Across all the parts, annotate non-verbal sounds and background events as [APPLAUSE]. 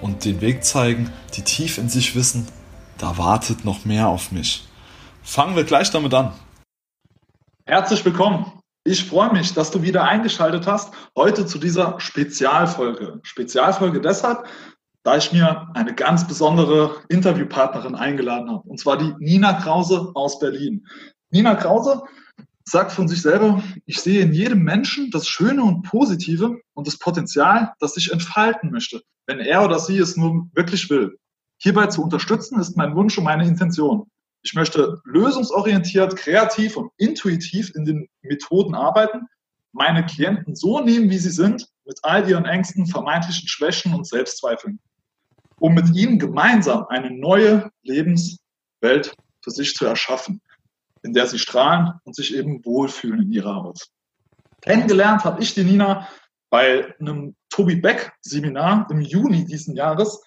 und den Weg zeigen, die tief in sich wissen, da wartet noch mehr auf mich. Fangen wir gleich damit an. Herzlich willkommen. Ich freue mich, dass du wieder eingeschaltet hast, heute zu dieser Spezialfolge. Spezialfolge deshalb, da ich mir eine ganz besondere Interviewpartnerin eingeladen habe, und zwar die Nina Krause aus Berlin. Nina Krause sagt von sich selber, ich sehe in jedem Menschen das Schöne und Positive und das Potenzial, das sich entfalten möchte, wenn er oder sie es nur wirklich will. Hierbei zu unterstützen ist mein Wunsch und meine Intention. Ich möchte lösungsorientiert, kreativ und intuitiv in den Methoden arbeiten, meine Klienten so nehmen, wie sie sind, mit all ihren Ängsten, vermeintlichen Schwächen und Selbstzweifeln, um mit ihnen gemeinsam eine neue Lebenswelt für sich zu erschaffen in der sie strahlen und sich eben wohlfühlen in ihrer Haut. Kennengelernt habe ich die Nina bei einem Tobi Beck Seminar im Juni diesen Jahres.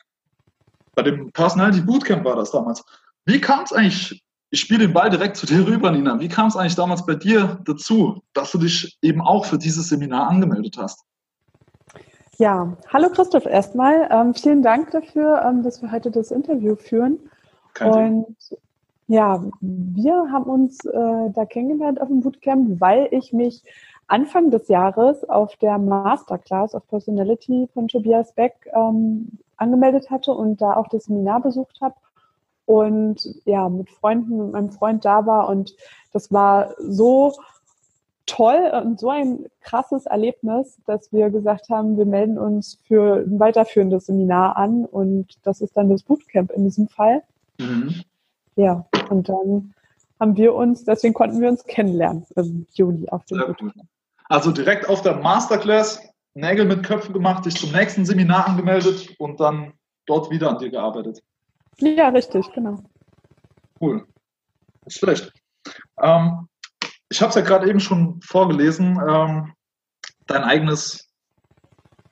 Bei dem Personality Bootcamp war das damals. Wie kam es eigentlich, ich spiele den Ball direkt zu dir rüber, Nina, wie kam es eigentlich damals bei dir dazu, dass du dich eben auch für dieses Seminar angemeldet hast? Ja, hallo Christoph erstmal. Ähm, vielen Dank dafür, ähm, dass wir heute das Interview führen. Kein und ja, wir haben uns äh, da kennengelernt auf dem Bootcamp, weil ich mich Anfang des Jahres auf der Masterclass of Personality von Tobias Beck ähm, angemeldet hatte und da auch das Seminar besucht habe und ja, mit Freunden, mit meinem Freund da war und das war so toll und so ein krasses Erlebnis, dass wir gesagt haben, wir melden uns für ein weiterführendes Seminar an und das ist dann das Bootcamp in diesem Fall. Mhm. Ja, und dann haben wir uns, deswegen konnten wir uns kennenlernen im Juli auf dem Bootcamp. Also direkt auf der Masterclass Nägel mit Köpfen gemacht, dich zum nächsten Seminar angemeldet und dann dort wieder an dir gearbeitet. Ja, richtig, genau. Cool. Nicht schlecht. Ähm, ich habe es ja gerade eben schon vorgelesen. Ähm, dein eigenes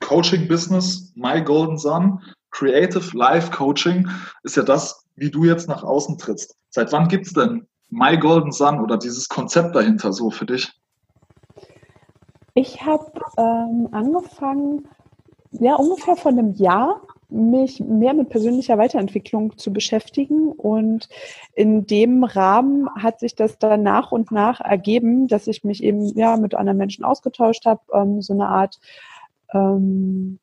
Coaching-Business, My Golden Sun, Creative Life Coaching, ist ja das, wie du jetzt nach außen trittst. Seit wann gibt es denn My Golden Sun oder dieses Konzept dahinter so für dich? Ich habe ähm, angefangen, ja, ungefähr vor einem Jahr mich mehr mit persönlicher Weiterentwicklung zu beschäftigen. Und in dem Rahmen hat sich das dann nach und nach ergeben, dass ich mich eben ja mit anderen Menschen ausgetauscht habe, ähm, so eine Art ähm,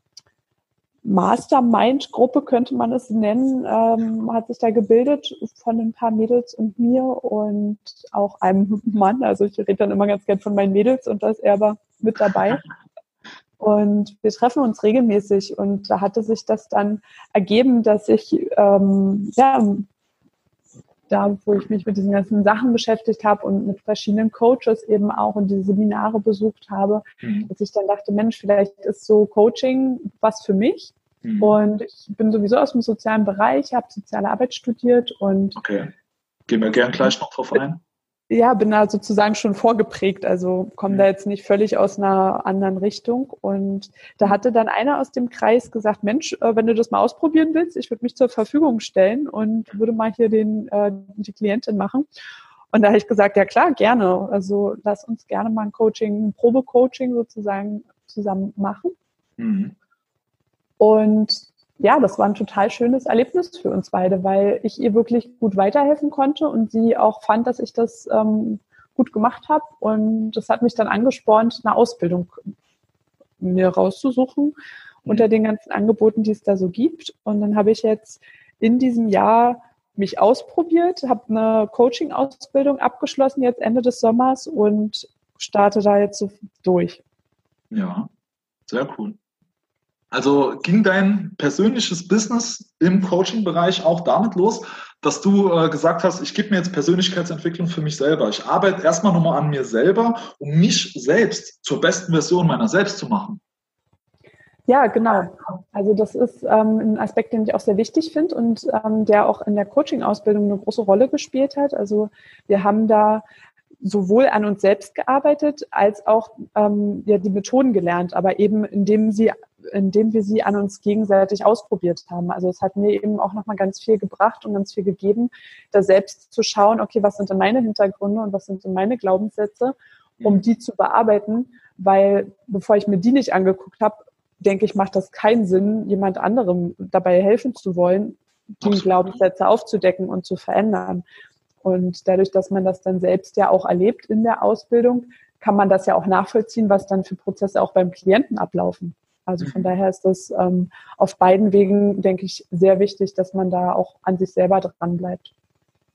Mastermind-Gruppe könnte man es nennen, ähm, hat sich da gebildet von ein paar Mädels und mir und auch einem Mann. Also ich rede dann immer ganz gern von meinen Mädels und da ist er aber mit dabei. [LAUGHS] Und wir treffen uns regelmäßig und da hatte sich das dann ergeben, dass ich ähm, ja da, wo ich mich mit diesen ganzen Sachen beschäftigt habe und mit verschiedenen Coaches eben auch und diese Seminare besucht habe, mhm. dass ich dann dachte, Mensch, vielleicht ist so Coaching was für mich. Mhm. Und ich bin sowieso aus dem sozialen Bereich, habe soziale Arbeit studiert und okay. Gehen wir gern gleich noch drauf ein ja, bin da sozusagen schon vorgeprägt, also komme da jetzt nicht völlig aus einer anderen Richtung. Und da hatte dann einer aus dem Kreis gesagt, Mensch, äh, wenn du das mal ausprobieren willst, ich würde mich zur Verfügung stellen und würde mal hier den, äh, die Klientin machen. Und da habe ich gesagt, ja klar, gerne. Also lass uns gerne mal ein Coaching, ein Probecoaching sozusagen zusammen machen. Mhm. Und ja, das war ein total schönes Erlebnis für uns beide, weil ich ihr wirklich gut weiterhelfen konnte und sie auch fand, dass ich das ähm, gut gemacht habe. Und das hat mich dann angespornt, eine Ausbildung mir rauszusuchen mhm. unter den ganzen Angeboten, die es da so gibt. Und dann habe ich jetzt in diesem Jahr mich ausprobiert, habe eine Coaching-Ausbildung abgeschlossen jetzt Ende des Sommers und starte da jetzt so durch. Ja, sehr cool. Also ging dein persönliches Business im Coaching-Bereich auch damit los, dass du äh, gesagt hast, ich gebe mir jetzt Persönlichkeitsentwicklung für mich selber. Ich arbeite erstmal nochmal an mir selber, um mich selbst zur besten Version meiner selbst zu machen. Ja, genau. Also das ist ähm, ein Aspekt, den ich auch sehr wichtig finde und ähm, der auch in der Coaching-Ausbildung eine große Rolle gespielt hat. Also wir haben da sowohl an uns selbst gearbeitet als auch ähm, ja, die Methoden gelernt, aber eben indem sie indem wir sie an uns gegenseitig ausprobiert haben. Also es hat mir eben auch nochmal ganz viel gebracht und ganz viel gegeben, da selbst zu schauen, okay, was sind denn meine Hintergründe und was sind denn meine Glaubenssätze, um mhm. die zu bearbeiten, weil bevor ich mir die nicht angeguckt habe, denke ich, macht das keinen Sinn, jemand anderem dabei helfen zu wollen, die Glaubenssätze aufzudecken und zu verändern. Und dadurch, dass man das dann selbst ja auch erlebt in der Ausbildung, kann man das ja auch nachvollziehen, was dann für Prozesse auch beim Klienten ablaufen. Also von mhm. daher ist das ähm, auf beiden Wegen, denke ich, sehr wichtig, dass man da auch an sich selber dran bleibt.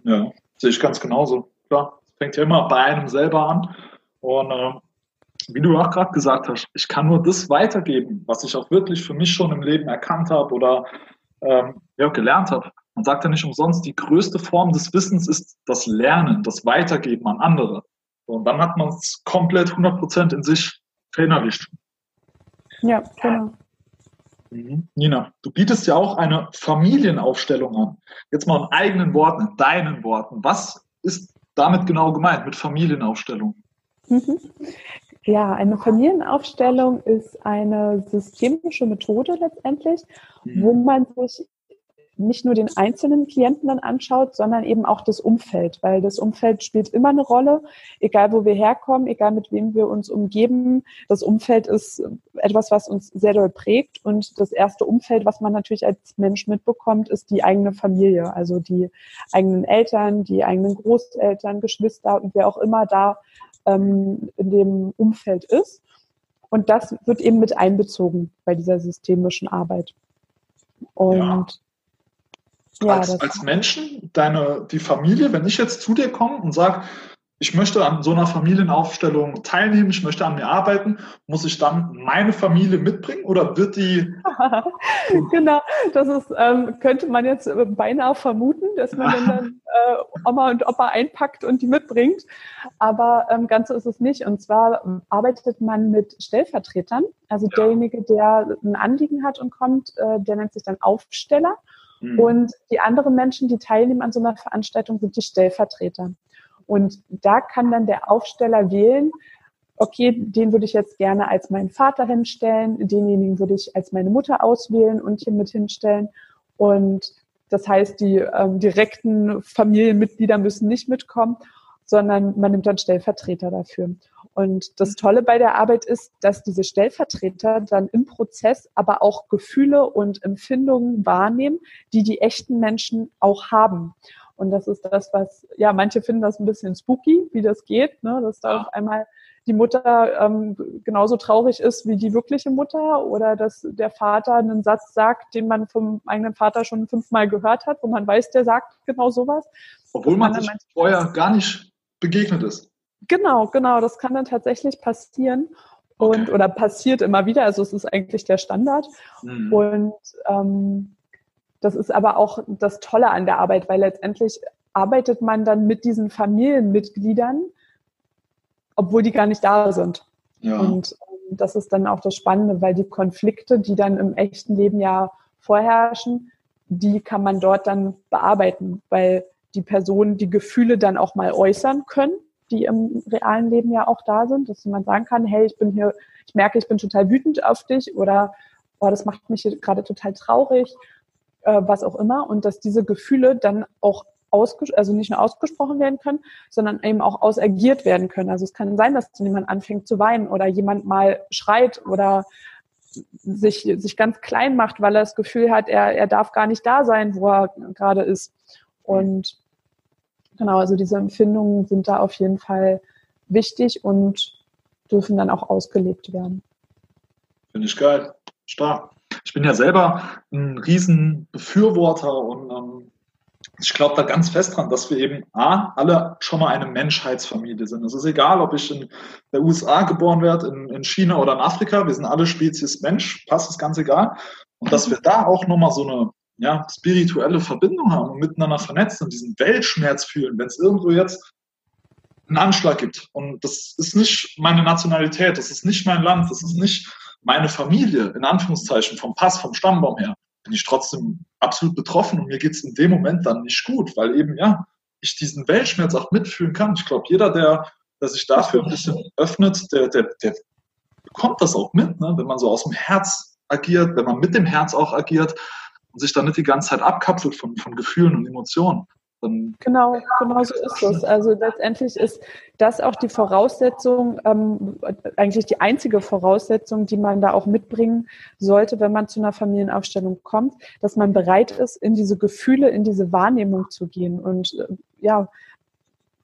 Ja, sehe ich ganz genauso. Klar, es fängt ja immer bei einem selber an. Und äh, wie du auch gerade gesagt hast, ich kann nur das weitergeben, was ich auch wirklich für mich schon im Leben erkannt habe oder ähm, ja, gelernt habe. Man sagt ja nicht umsonst, die größte Form des Wissens ist das Lernen, das Weitergeben an andere. Und dann hat man es komplett 100% in sich verinnerlicht. Ja, genau. Mhm. Nina, du bietest ja auch eine Familienaufstellung an. Jetzt mal in eigenen Worten, in deinen Worten. Was ist damit genau gemeint mit Familienaufstellung? Mhm. Ja, eine Familienaufstellung ist eine systemische Methode letztendlich, mhm. wo man sich nicht nur den einzelnen Klienten dann anschaut, sondern eben auch das Umfeld, weil das Umfeld spielt immer eine Rolle, egal wo wir herkommen, egal mit wem wir uns umgeben. Das Umfeld ist etwas, was uns sehr doll prägt und das erste Umfeld, was man natürlich als Mensch mitbekommt, ist die eigene Familie, also die eigenen Eltern, die eigenen Großeltern, Geschwister und wer auch immer da ähm, in dem Umfeld ist. Und das wird eben mit einbezogen bei dieser systemischen Arbeit. Und ja. Ja, als, als Menschen, deine, die Familie, wenn ich jetzt zu dir komme und sage, ich möchte an so einer Familienaufstellung teilnehmen, ich möchte an mir arbeiten, muss ich dann meine Familie mitbringen oder wird die? [LAUGHS] genau, das ist, ähm, könnte man jetzt beinahe vermuten, dass man dann [LAUGHS] äh, Oma und Opa einpackt und die mitbringt. Aber ähm, ganz so ist es nicht. Und zwar arbeitet man mit Stellvertretern. Also ja. derjenige, der ein Anliegen hat und kommt, äh, der nennt sich dann Aufsteller. Mhm. Und die anderen Menschen, die teilnehmen an so einer Veranstaltung, sind die Stellvertreter. Und da kann dann der Aufsteller wählen, okay, den würde ich jetzt gerne als meinen Vater hinstellen, denjenigen würde ich als meine Mutter auswählen und hier mit hinstellen. Und das heißt, die ähm, direkten Familienmitglieder müssen nicht mitkommen, sondern man nimmt dann Stellvertreter dafür. Und das Tolle bei der Arbeit ist, dass diese Stellvertreter dann im Prozess aber auch Gefühle und Empfindungen wahrnehmen, die die echten Menschen auch haben. Und das ist das, was, ja, manche finden das ein bisschen spooky, wie das geht, ne? dass da auf einmal die Mutter ähm, genauso traurig ist wie die wirkliche Mutter oder dass der Vater einen Satz sagt, den man vom eigenen Vater schon fünfmal gehört hat, wo man weiß, der sagt genau sowas. Obwohl man sich vorher gar nicht begegnet ist. Genau, genau, das kann dann tatsächlich passieren und okay. oder passiert immer wieder. Also es ist eigentlich der Standard. Mhm. Und ähm, das ist aber auch das Tolle an der Arbeit, weil letztendlich arbeitet man dann mit diesen Familienmitgliedern, obwohl die gar nicht da sind. Ja. Und ähm, das ist dann auch das Spannende, weil die Konflikte, die dann im echten Leben ja vorherrschen, die kann man dort dann bearbeiten, weil die Personen die Gefühle dann auch mal äußern können, die im realen Leben ja auch da sind, dass man sagen kann, hey, ich bin hier, ich merke, ich bin total wütend auf dich oder oh, das macht mich gerade total traurig äh, was auch immer, und dass diese Gefühle dann auch also nicht nur ausgesprochen werden können, sondern eben auch ausagiert werden können. Also es kann sein, dass jemand anfängt zu weinen oder jemand mal schreit oder sich, sich ganz klein macht, weil er das Gefühl hat, er, er darf gar nicht da sein, wo er gerade ist. Und genau, also diese Empfindungen sind da auf jeden Fall wichtig und dürfen dann auch ausgelebt werden. Finde ich geil. Stark ich bin ja selber ein Riesenbefürworter und ähm, ich glaube da ganz fest dran, dass wir eben A, alle schon mal eine Menschheitsfamilie sind. Es ist egal, ob ich in der USA geboren werde, in, in China oder in Afrika, wir sind alle Spezies Mensch, passt ist ganz egal. Und dass wir da auch nochmal so eine ja, spirituelle Verbindung haben und miteinander vernetzt und diesen Weltschmerz fühlen, wenn es irgendwo jetzt einen Anschlag gibt. Und das ist nicht meine Nationalität, das ist nicht mein Land, das ist nicht meine Familie, in Anführungszeichen, vom Pass, vom Stammbaum her, bin ich trotzdem absolut betroffen und mir geht es in dem Moment dann nicht gut, weil eben, ja, ich diesen Weltschmerz auch mitfühlen kann. Ich glaube, jeder, der, der sich dafür ein bisschen öffnet, der, der, der bekommt das auch mit, ne? wenn man so aus dem Herz agiert, wenn man mit dem Herz auch agiert und sich dann nicht die ganze Zeit abkapselt von, von Gefühlen und Emotionen. Dann genau, genau so ist es. Also letztendlich ist das auch die Voraussetzung, ähm, eigentlich die einzige Voraussetzung, die man da auch mitbringen sollte, wenn man zu einer Familienaufstellung kommt, dass man bereit ist, in diese Gefühle, in diese Wahrnehmung zu gehen und äh, ja,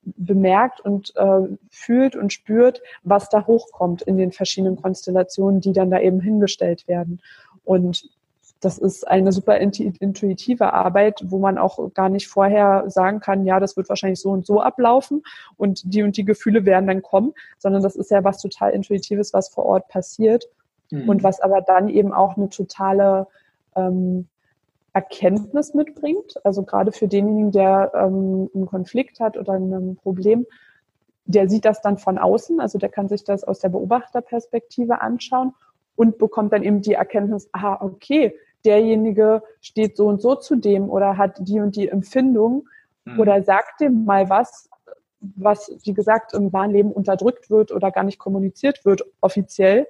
bemerkt und äh, fühlt und spürt, was da hochkommt in den verschiedenen Konstellationen, die dann da eben hingestellt werden. Und das ist eine super intuitive Arbeit, wo man auch gar nicht vorher sagen kann, ja, das wird wahrscheinlich so und so ablaufen und die und die Gefühle werden dann kommen, sondern das ist ja was total Intuitives, was vor Ort passiert mhm. und was aber dann eben auch eine totale ähm, Erkenntnis mitbringt. Also gerade für denjenigen, der ähm, einen Konflikt hat oder ein Problem, der sieht das dann von außen, also der kann sich das aus der Beobachterperspektive anschauen und bekommt dann eben die Erkenntnis, aha, okay, derjenige steht so und so zu dem oder hat die und die Empfindung mhm. oder sagt dem mal was, was, wie gesagt, im wahren Leben unterdrückt wird oder gar nicht kommuniziert wird offiziell,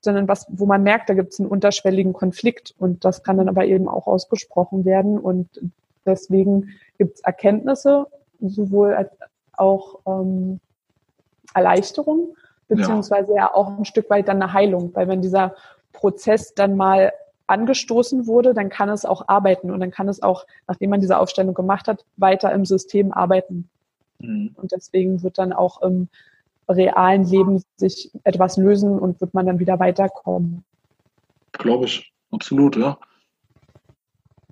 sondern was, wo man merkt, da gibt es einen unterschwelligen Konflikt und das kann dann aber eben auch ausgesprochen werden und deswegen gibt es Erkenntnisse, sowohl als auch ähm, Erleichterung, beziehungsweise ja. ja auch ein Stück weit dann eine Heilung, weil wenn dieser Prozess dann mal angestoßen wurde, dann kann es auch arbeiten und dann kann es auch, nachdem man diese Aufstellung gemacht hat, weiter im System arbeiten. Mhm. Und deswegen wird dann auch im realen Leben sich etwas lösen und wird man dann wieder weiterkommen. Glaube ich, absolut, ja.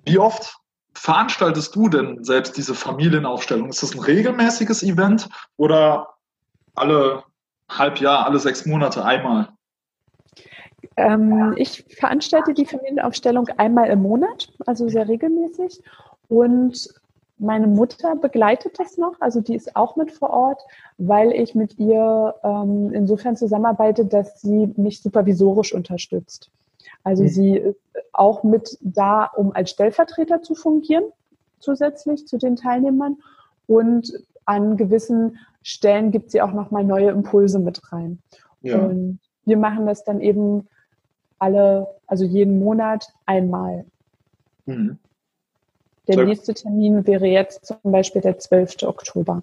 Wie oft veranstaltest du denn selbst diese Familienaufstellung? Ist das ein regelmäßiges Event oder alle halb Jahr, alle sechs Monate einmal? Ähm, ich veranstalte die Familienaufstellung einmal im Monat, also sehr regelmäßig. Und meine Mutter begleitet das noch, also die ist auch mit vor Ort, weil ich mit ihr ähm, insofern zusammenarbeite, dass sie mich supervisorisch unterstützt. Also mhm. sie ist auch mit da, um als Stellvertreter zu fungieren, zusätzlich zu den Teilnehmern. Und an gewissen Stellen gibt sie auch nochmal neue Impulse mit rein. Ja. Und wir machen das dann eben alle, also jeden Monat einmal. Mhm. Der so. nächste Termin wäre jetzt zum Beispiel der 12. Oktober.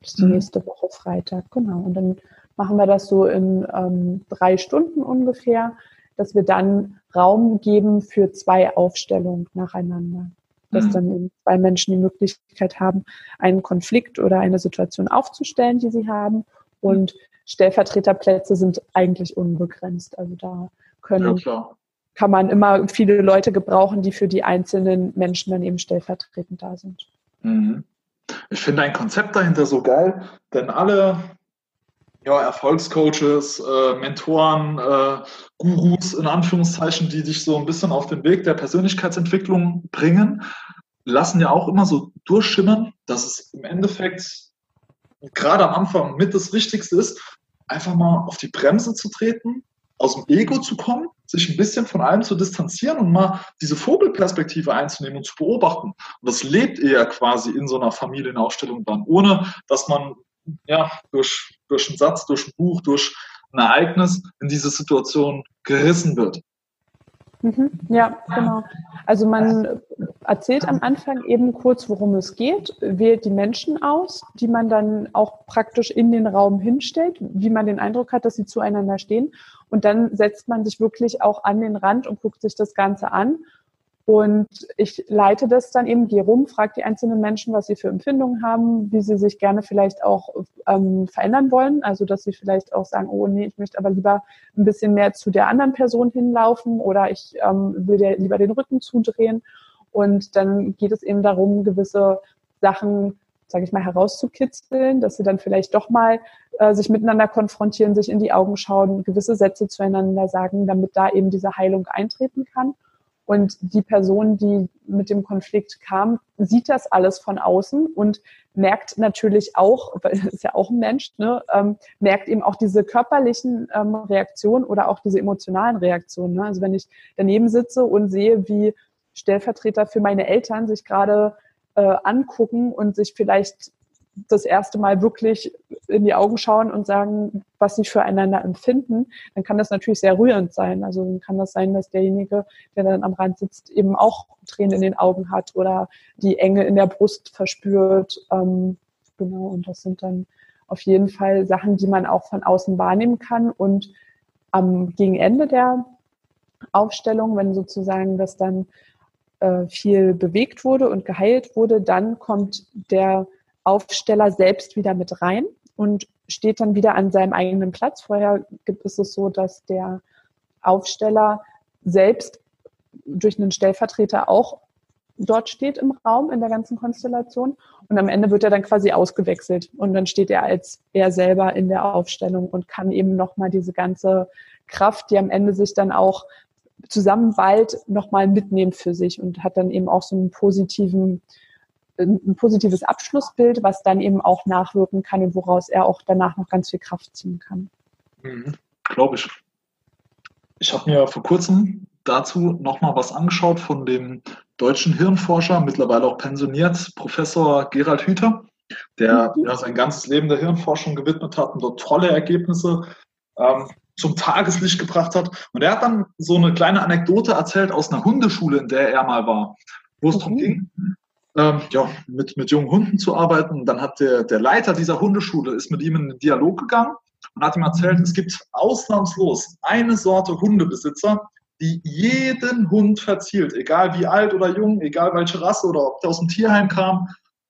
Das ist die mhm. nächste Woche Freitag, genau. Und dann machen wir das so in ähm, drei Stunden ungefähr, dass wir dann Raum geben für zwei Aufstellungen nacheinander. Dass mhm. dann zwei Menschen die Möglichkeit haben, einen Konflikt oder eine Situation aufzustellen, die sie haben. Und Stellvertreterplätze sind eigentlich unbegrenzt. Also da können, ja, kann man immer viele Leute gebrauchen, die für die einzelnen Menschen dann eben stellvertretend da sind. Mhm. Ich finde ein Konzept dahinter so geil, denn alle ja, Erfolgscoaches, äh, Mentoren, äh, Gurus in Anführungszeichen, die dich so ein bisschen auf den Weg der Persönlichkeitsentwicklung bringen, lassen ja auch immer so durchschimmern, dass es im Endeffekt gerade am Anfang mit das Wichtigste ist, einfach mal auf die Bremse zu treten, aus dem Ego zu kommen, sich ein bisschen von allem zu distanzieren und mal diese Vogelperspektive einzunehmen und zu beobachten. Und das lebt eher quasi in so einer Familienaufstellung dann, ohne dass man ja durch, durch einen Satz, durch ein Buch, durch ein Ereignis in diese Situation gerissen wird. Mhm, ja, genau. Also man erzählt am Anfang eben kurz, worum es geht, wählt die Menschen aus, die man dann auch praktisch in den Raum hinstellt, wie man den Eindruck hat, dass sie zueinander stehen. Und dann setzt man sich wirklich auch an den Rand und guckt sich das Ganze an und ich leite das dann eben, gehe rum, frage die einzelnen Menschen, was sie für Empfindungen haben, wie sie sich gerne vielleicht auch ähm, verändern wollen. Also, dass sie vielleicht auch sagen, oh nee, ich möchte aber lieber ein bisschen mehr zu der anderen Person hinlaufen oder ich ähm, will dir lieber den Rücken zudrehen. Und dann geht es eben darum, gewisse Sachen, sage ich mal, herauszukitzeln, dass sie dann vielleicht doch mal äh, sich miteinander konfrontieren, sich in die Augen schauen, gewisse Sätze zueinander sagen, damit da eben diese Heilung eintreten kann. Und die Person, die mit dem Konflikt kam, sieht das alles von außen und merkt natürlich auch, [LAUGHS] weil ist ja auch ein Mensch, ne, ähm, merkt eben auch diese körperlichen ähm, Reaktionen oder auch diese emotionalen Reaktionen. Ne? Also wenn ich daneben sitze und sehe, wie Stellvertreter für meine Eltern sich gerade äh, angucken und sich vielleicht das erste Mal wirklich in die Augen schauen und sagen, was sie füreinander empfinden, dann kann das natürlich sehr rührend sein. Also dann kann das sein, dass derjenige, der dann am Rand sitzt, eben auch Tränen in den Augen hat oder die Enge in der Brust verspürt. Ähm, genau, und das sind dann auf jeden Fall Sachen, die man auch von außen wahrnehmen kann. Und am gegen Ende der Aufstellung, wenn sozusagen das dann äh, viel bewegt wurde und geheilt wurde, dann kommt der Aufsteller selbst wieder mit rein und steht dann wieder an seinem eigenen Platz. Vorher gibt es es so, dass der Aufsteller selbst durch einen Stellvertreter auch dort steht im Raum in der ganzen Konstellation und am Ende wird er dann quasi ausgewechselt und dann steht er als er selber in der Aufstellung und kann eben nochmal diese ganze Kraft, die am Ende sich dann auch zusammenballt, nochmal mitnehmen für sich und hat dann eben auch so einen positiven ein positives Abschlussbild, was dann eben auch nachwirken kann und woraus er auch danach noch ganz viel Kraft ziehen kann. Mhm, Glaube ich. Ich habe mir vor kurzem dazu nochmal was angeschaut von dem deutschen Hirnforscher, mittlerweile auch pensioniert, Professor Gerald Hüther, der mhm. ja, sein ganzes Leben der Hirnforschung gewidmet hat und dort tolle Ergebnisse ähm, zum Tageslicht gebracht hat. Und er hat dann so eine kleine Anekdote erzählt aus einer Hundeschule, in der er mal war, wo es mhm. darum ging, ähm, ja, mit, mit jungen Hunden zu arbeiten. Und dann hat der, der Leiter dieser Hundeschule ist mit ihm in den Dialog gegangen und hat ihm erzählt, es gibt ausnahmslos eine Sorte Hundebesitzer, die jeden Hund verzielt, egal wie alt oder jung, egal welche Rasse oder ob der aus dem Tierheim kam.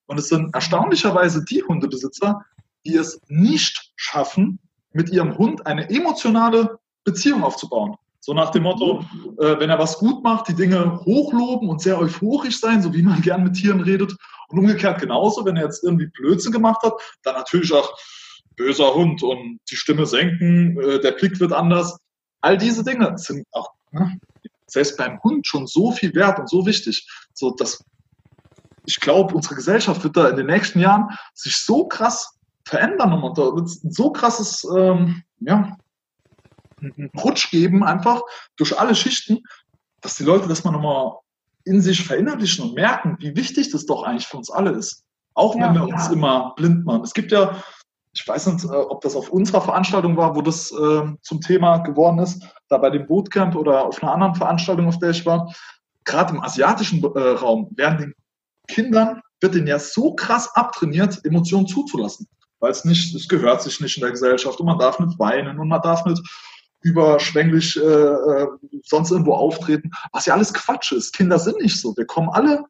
Und es sind erstaunlicherweise die Hundebesitzer, die es nicht schaffen, mit ihrem Hund eine emotionale Beziehung aufzubauen. So nach dem Motto, äh, wenn er was gut macht, die Dinge hochloben und sehr euphorisch sein, so wie man [LAUGHS] gern mit Tieren redet. Und umgekehrt genauso, wenn er jetzt irgendwie Blödsinn gemacht hat, dann natürlich auch böser Hund und die Stimme senken, äh, der Blick wird anders. All diese Dinge sind auch ne, selbst beim Hund schon so viel wert und so wichtig, so dass ich glaube, unsere Gesellschaft wird da in den nächsten Jahren sich so krass verändern und da wird so krasses ähm, ja, Rutsch geben, einfach durch alle Schichten, dass die Leute das mal nochmal in sich verinnerlichen und merken, wie wichtig das doch eigentlich für uns alle ist. Auch wenn ja, wir uns immer blind machen. Es gibt ja, ich weiß nicht, äh, ob das auf unserer Veranstaltung war, wo das äh, zum Thema geworden ist, da bei dem Bootcamp oder auf einer anderen Veranstaltung, auf der ich war. Gerade im asiatischen äh, Raum werden den Kindern, wird denen ja so krass abtrainiert, Emotionen zuzulassen. Weil es nicht, es gehört sich nicht in der Gesellschaft und man darf nicht weinen und man darf nicht überschwänglich äh, äh, sonst irgendwo auftreten, was ja alles Quatsch ist. Kinder sind nicht so. Wir kommen alle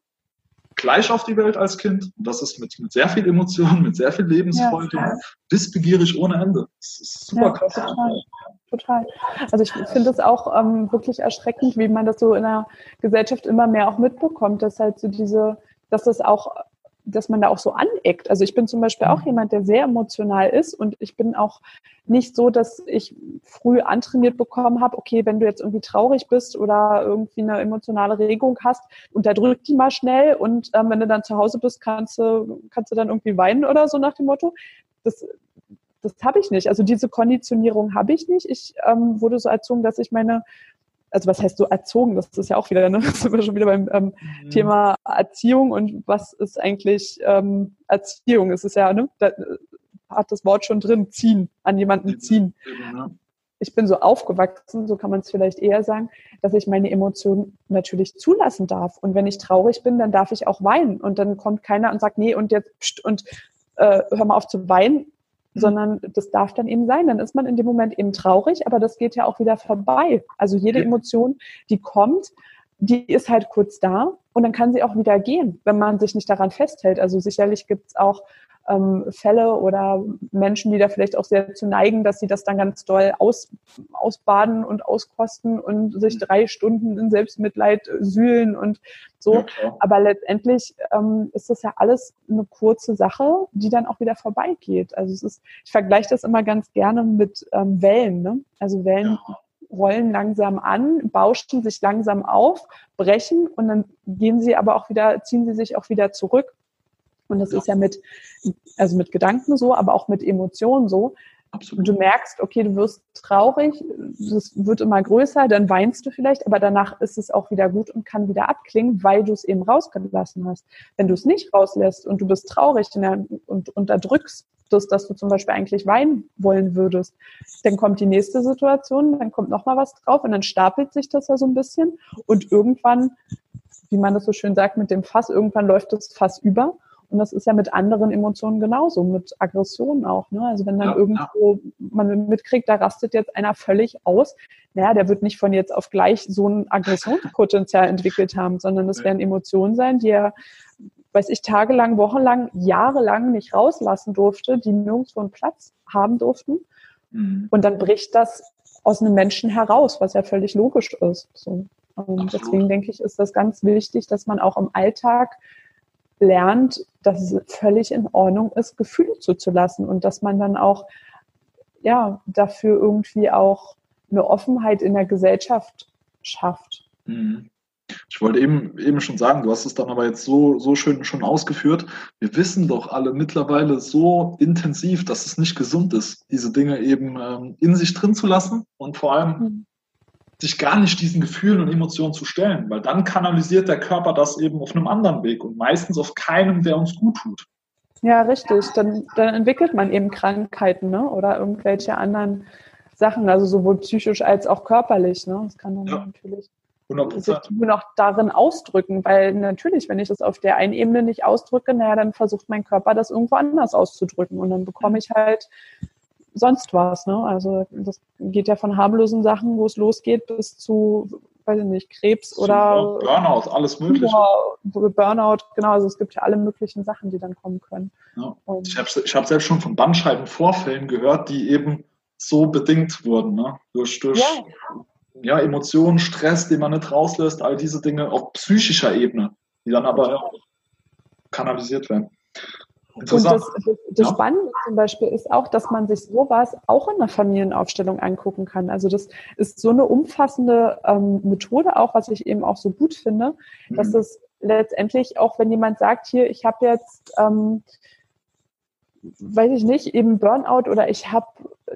gleich auf die Welt als Kind. Und das ist mit, mit sehr viel Emotionen, mit sehr viel Lebensfreude, ja, wissbegierig ohne Ende. Das ist super ja, krass. Total. total. Also ich finde es auch ähm, wirklich erschreckend, wie man das so in der Gesellschaft immer mehr auch mitbekommt, dass halt so diese, dass das auch dass man da auch so aneckt. Also ich bin zum Beispiel auch mhm. jemand, der sehr emotional ist und ich bin auch nicht so, dass ich früh antrainiert bekommen habe, okay, wenn du jetzt irgendwie traurig bist oder irgendwie eine emotionale Regung hast, unterdrück die mal schnell und ähm, wenn du dann zu Hause bist, kannst du, kannst du dann irgendwie weinen oder so nach dem Motto. Das, das habe ich nicht. Also diese Konditionierung habe ich nicht. Ich ähm, wurde so erzogen, dass ich meine also was heißt so erzogen? Das ist ja auch wieder, ne? [LAUGHS] das sind wir schon wieder beim ähm, mhm. Thema Erziehung und was ist eigentlich ähm, Erziehung? Es ist ja, ne, da hat das Wort schon drin, ziehen, an jemanden ziehen. Ich bin so aufgewachsen, so kann man es vielleicht eher sagen, dass ich meine Emotionen natürlich zulassen darf. Und wenn ich traurig bin, dann darf ich auch weinen. Und dann kommt keiner und sagt, nee, und jetzt pst, und äh, hör mal auf zu weinen. Sondern das darf dann eben sein. Dann ist man in dem Moment eben traurig, aber das geht ja auch wieder vorbei. Also jede. Emotion, die kommt, die ist halt kurz da und dann kann sie auch wieder gehen, wenn man sich nicht daran festhält. Also sicherlich gibt es auch ähm, Fälle oder Menschen, die da vielleicht auch sehr zu neigen, dass sie das dann ganz doll aus, ausbaden und auskosten und sich mhm. drei Stunden in Selbstmitleid sühlen und so. Okay. Aber letztendlich ähm, ist das ja alles eine kurze Sache, die dann auch wieder vorbeigeht. Also es ist, ich vergleiche das immer ganz gerne mit ähm, Wellen. Ne? Also Wellen ja rollen langsam an, bauschen sich langsam auf, brechen und dann gehen sie aber auch wieder, ziehen sie sich auch wieder zurück. Und das ja. ist ja mit, also mit Gedanken so, aber auch mit Emotionen so. Absolut. Du merkst, okay, du wirst traurig, es wird immer größer, dann weinst du vielleicht, aber danach ist es auch wieder gut und kann wieder abklingen, weil du es eben rausgelassen hast. Wenn du es nicht rauslässt und du bist traurig und unterdrückst das, dass du zum Beispiel eigentlich weinen wollen würdest, dann kommt die nächste Situation, dann kommt nochmal was drauf und dann stapelt sich das ja so ein bisschen und irgendwann, wie man das so schön sagt mit dem Fass, irgendwann läuft das Fass über und das ist ja mit anderen Emotionen genauso, mit Aggressionen auch. Ne? Also wenn dann ja, irgendwo ja. man mitkriegt, da rastet jetzt einer völlig aus, naja, der wird nicht von jetzt auf gleich so ein Aggressionspotenzial entwickelt haben, sondern es werden Emotionen sein, die er, weiß ich, tagelang, wochenlang, jahrelang nicht rauslassen durfte, die nirgendwo einen Platz haben durften. Mhm. Und dann bricht das aus einem Menschen heraus, was ja völlig logisch ist. So. Und deswegen denke ich, ist das ganz wichtig, dass man auch im Alltag lernt, dass es völlig in Ordnung ist, Gefühle zuzulassen und dass man dann auch ja dafür irgendwie auch eine Offenheit in der Gesellschaft schafft. Mhm. Ich wollte eben, eben schon sagen, du hast es dann aber jetzt so, so schön schon ausgeführt. Wir wissen doch alle mittlerweile so intensiv, dass es nicht gesund ist, diese Dinge eben ähm, in sich drin zu lassen und vor allem mhm sich gar nicht diesen Gefühlen und Emotionen zu stellen, weil dann kanalisiert der Körper das eben auf einem anderen Weg und meistens auf keinem, der uns gut tut. Ja, richtig. Dann, dann entwickelt man eben Krankheiten ne? oder irgendwelche anderen Sachen, also sowohl psychisch als auch körperlich. Ne? Das kann dann ja. natürlich 100%. sich nur noch darin ausdrücken, weil natürlich, wenn ich das auf der einen Ebene nicht ausdrücke, naja, dann versucht mein Körper das irgendwo anders auszudrücken und dann bekomme ich halt sonst was. Ne? Also das geht ja von harmlosen Sachen, wo es losgeht, bis zu, weiß ich nicht, Krebs oder Burnout, alles mögliche. Burnout, genau. Also es gibt ja alle möglichen Sachen, die dann kommen können. Ja. ich habe ich hab selbst schon von Bandscheibenvorfällen gehört, die eben so bedingt wurden, ne? durch, durch ja. ja. Emotionen, Stress, den man nicht rauslässt, all diese Dinge auf psychischer Ebene, die dann aber ja, kanalisiert werden. Und das, das, ja. Spannende zum Beispiel ist auch, dass man sich sowas auch in der Familienaufstellung angucken kann. Also das ist so eine umfassende ähm, Methode auch, was ich eben auch so gut finde, mhm. dass es letztendlich auch, wenn jemand sagt, hier, ich habe jetzt, ähm, weiß ich nicht, eben Burnout oder ich habe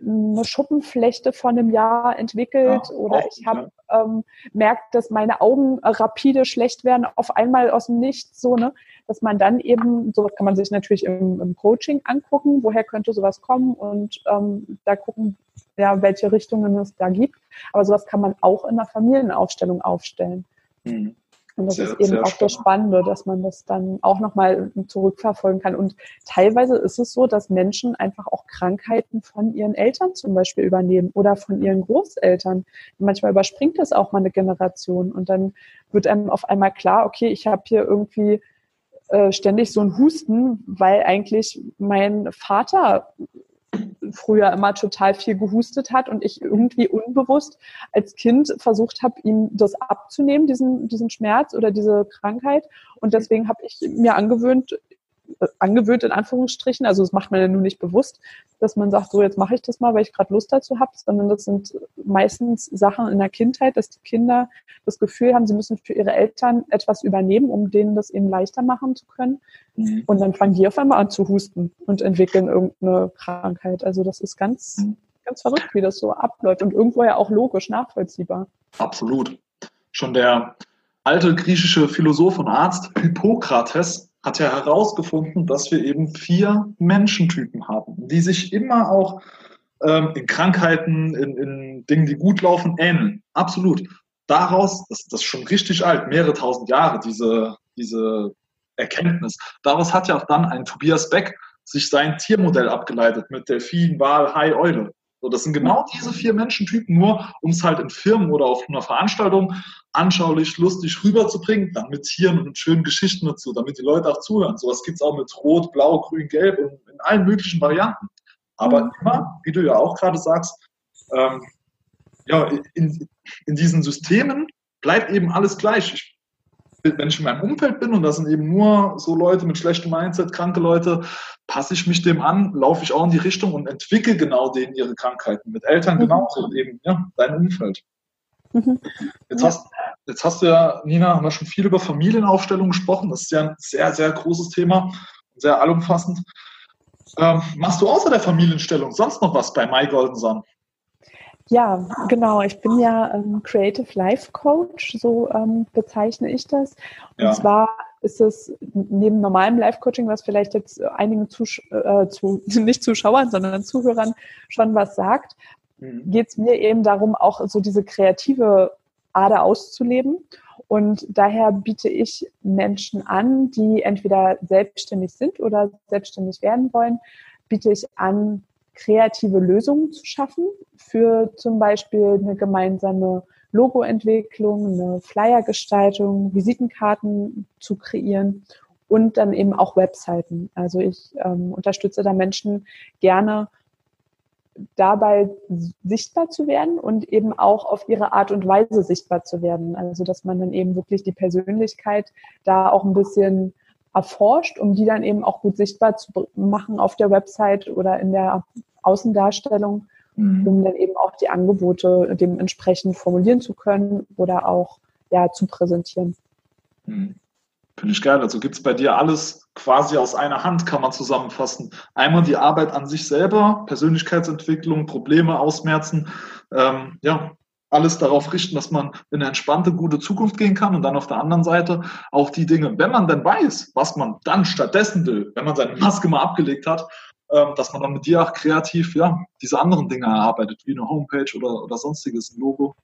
eine Schuppenflechte von einem Jahr entwickelt ja, oder ich habe ja. ähm, merkt, dass meine Augen rapide schlecht werden, auf einmal aus dem Nichts, so, ne? dass man dann eben, sowas kann man sich natürlich im, im Coaching angucken, woher könnte sowas kommen und ähm, da gucken, ja, welche Richtungen es da gibt. Aber sowas kann man auch in der Familienaufstellung aufstellen. Mhm. Und das sehr, ist eben auch spannend. das Spannende, dass man das dann auch nochmal zurückverfolgen kann. Und teilweise ist es so, dass Menschen einfach auch Krankheiten von ihren Eltern zum Beispiel übernehmen oder von ihren Großeltern. Manchmal überspringt das auch mal eine Generation und dann wird einem auf einmal klar, okay, ich habe hier irgendwie äh, ständig so ein Husten, weil eigentlich mein Vater früher immer total viel gehustet hat und ich irgendwie unbewusst als Kind versucht habe, ihm das abzunehmen, diesen, diesen Schmerz oder diese Krankheit. Und deswegen habe ich mir angewöhnt, angewöhnt in Anführungsstrichen, also das macht man ja nur nicht bewusst, dass man sagt, so jetzt mache ich das mal, weil ich gerade Lust dazu habe, sondern das sind meistens Sachen in der Kindheit, dass die Kinder das Gefühl haben, sie müssen für ihre Eltern etwas übernehmen, um denen das eben leichter machen zu können. Mhm. Und dann fangen die auf einmal an zu husten und entwickeln irgendeine Krankheit. Also das ist ganz, mhm. ganz verrückt, wie das so abläuft und irgendwo ja auch logisch nachvollziehbar. Absolut. Schon der alte griechische Philosoph und Arzt Hippokrates hat ja herausgefunden, dass wir eben vier Menschentypen haben, die sich immer auch ähm, in Krankheiten, in, in Dingen, die gut laufen, ähneln. Absolut. Daraus, das, das ist schon richtig alt, mehrere tausend Jahre, diese, diese Erkenntnis. Daraus hat ja auch dann ein Tobias Beck sich sein Tiermodell abgeleitet mit Delfin, Wal, Hai, Eule. So, das sind genau diese vier Menschentypen, nur um es halt in Firmen oder auf einer Veranstaltung anschaulich, lustig rüberzubringen, dann mit Tieren und schönen Geschichten dazu, damit die Leute auch zuhören. Sowas gibt es auch mit Rot, Blau, Grün, Gelb und in allen möglichen Varianten. Aber mhm. immer, wie du ja auch gerade sagst, ähm, ja, in, in diesen Systemen bleibt eben alles gleich. Ich wenn ich in meinem Umfeld bin und das sind eben nur so Leute mit schlechtem Mindset, kranke Leute, passe ich mich dem an, laufe ich auch in die Richtung und entwickle genau denen ihre Krankheiten. Mit Eltern mhm. genauso eben, ja, dein Umfeld. Mhm. Jetzt, hast, jetzt hast du ja, Nina, haben wir schon viel über Familienaufstellung gesprochen. Das ist ja ein sehr, sehr großes Thema, sehr allumfassend. Ähm, machst du außer der Familienstellung sonst noch was bei My Golden Sun? Ja, genau. Ich bin ja ähm, Creative Life Coach, so ähm, bezeichne ich das. Und ja. zwar ist es neben normalem Life Coaching, was vielleicht jetzt einigen Zusch äh, zu, [LAUGHS] nicht Zuschauern, sondern Zuhörern schon was sagt, mhm. geht es mir eben darum, auch so diese kreative Ader auszuleben. Und daher biete ich Menschen an, die entweder selbstständig sind oder selbstständig werden wollen, biete ich an, kreative Lösungen zu schaffen für zum Beispiel eine gemeinsame Logoentwicklung, eine Flyergestaltung, Visitenkarten zu kreieren und dann eben auch Webseiten. Also ich ähm, unterstütze da Menschen gerne dabei sichtbar zu werden und eben auch auf ihre Art und Weise sichtbar zu werden. Also dass man dann eben wirklich die Persönlichkeit da auch ein bisschen erforscht, um die dann eben auch gut sichtbar zu machen auf der Website oder in der Außendarstellung, mhm. um dann eben auch die Angebote dementsprechend formulieren zu können oder auch ja, zu präsentieren. Mhm. Finde ich geil. Also gibt es bei dir alles quasi aus einer Hand, kann man zusammenfassen. Einmal die Arbeit an sich selber, Persönlichkeitsentwicklung, Probleme ausmerzen, ähm, ja, alles darauf richten, dass man in eine entspannte, gute Zukunft gehen kann und dann auf der anderen Seite auch die Dinge, wenn man dann weiß, was man dann stattdessen will, wenn man seine Maske mal abgelegt hat, ähm, dass man dann mit dir auch kreativ ja, diese anderen Dinge erarbeitet, wie eine Homepage oder, oder sonstiges, ein Logo.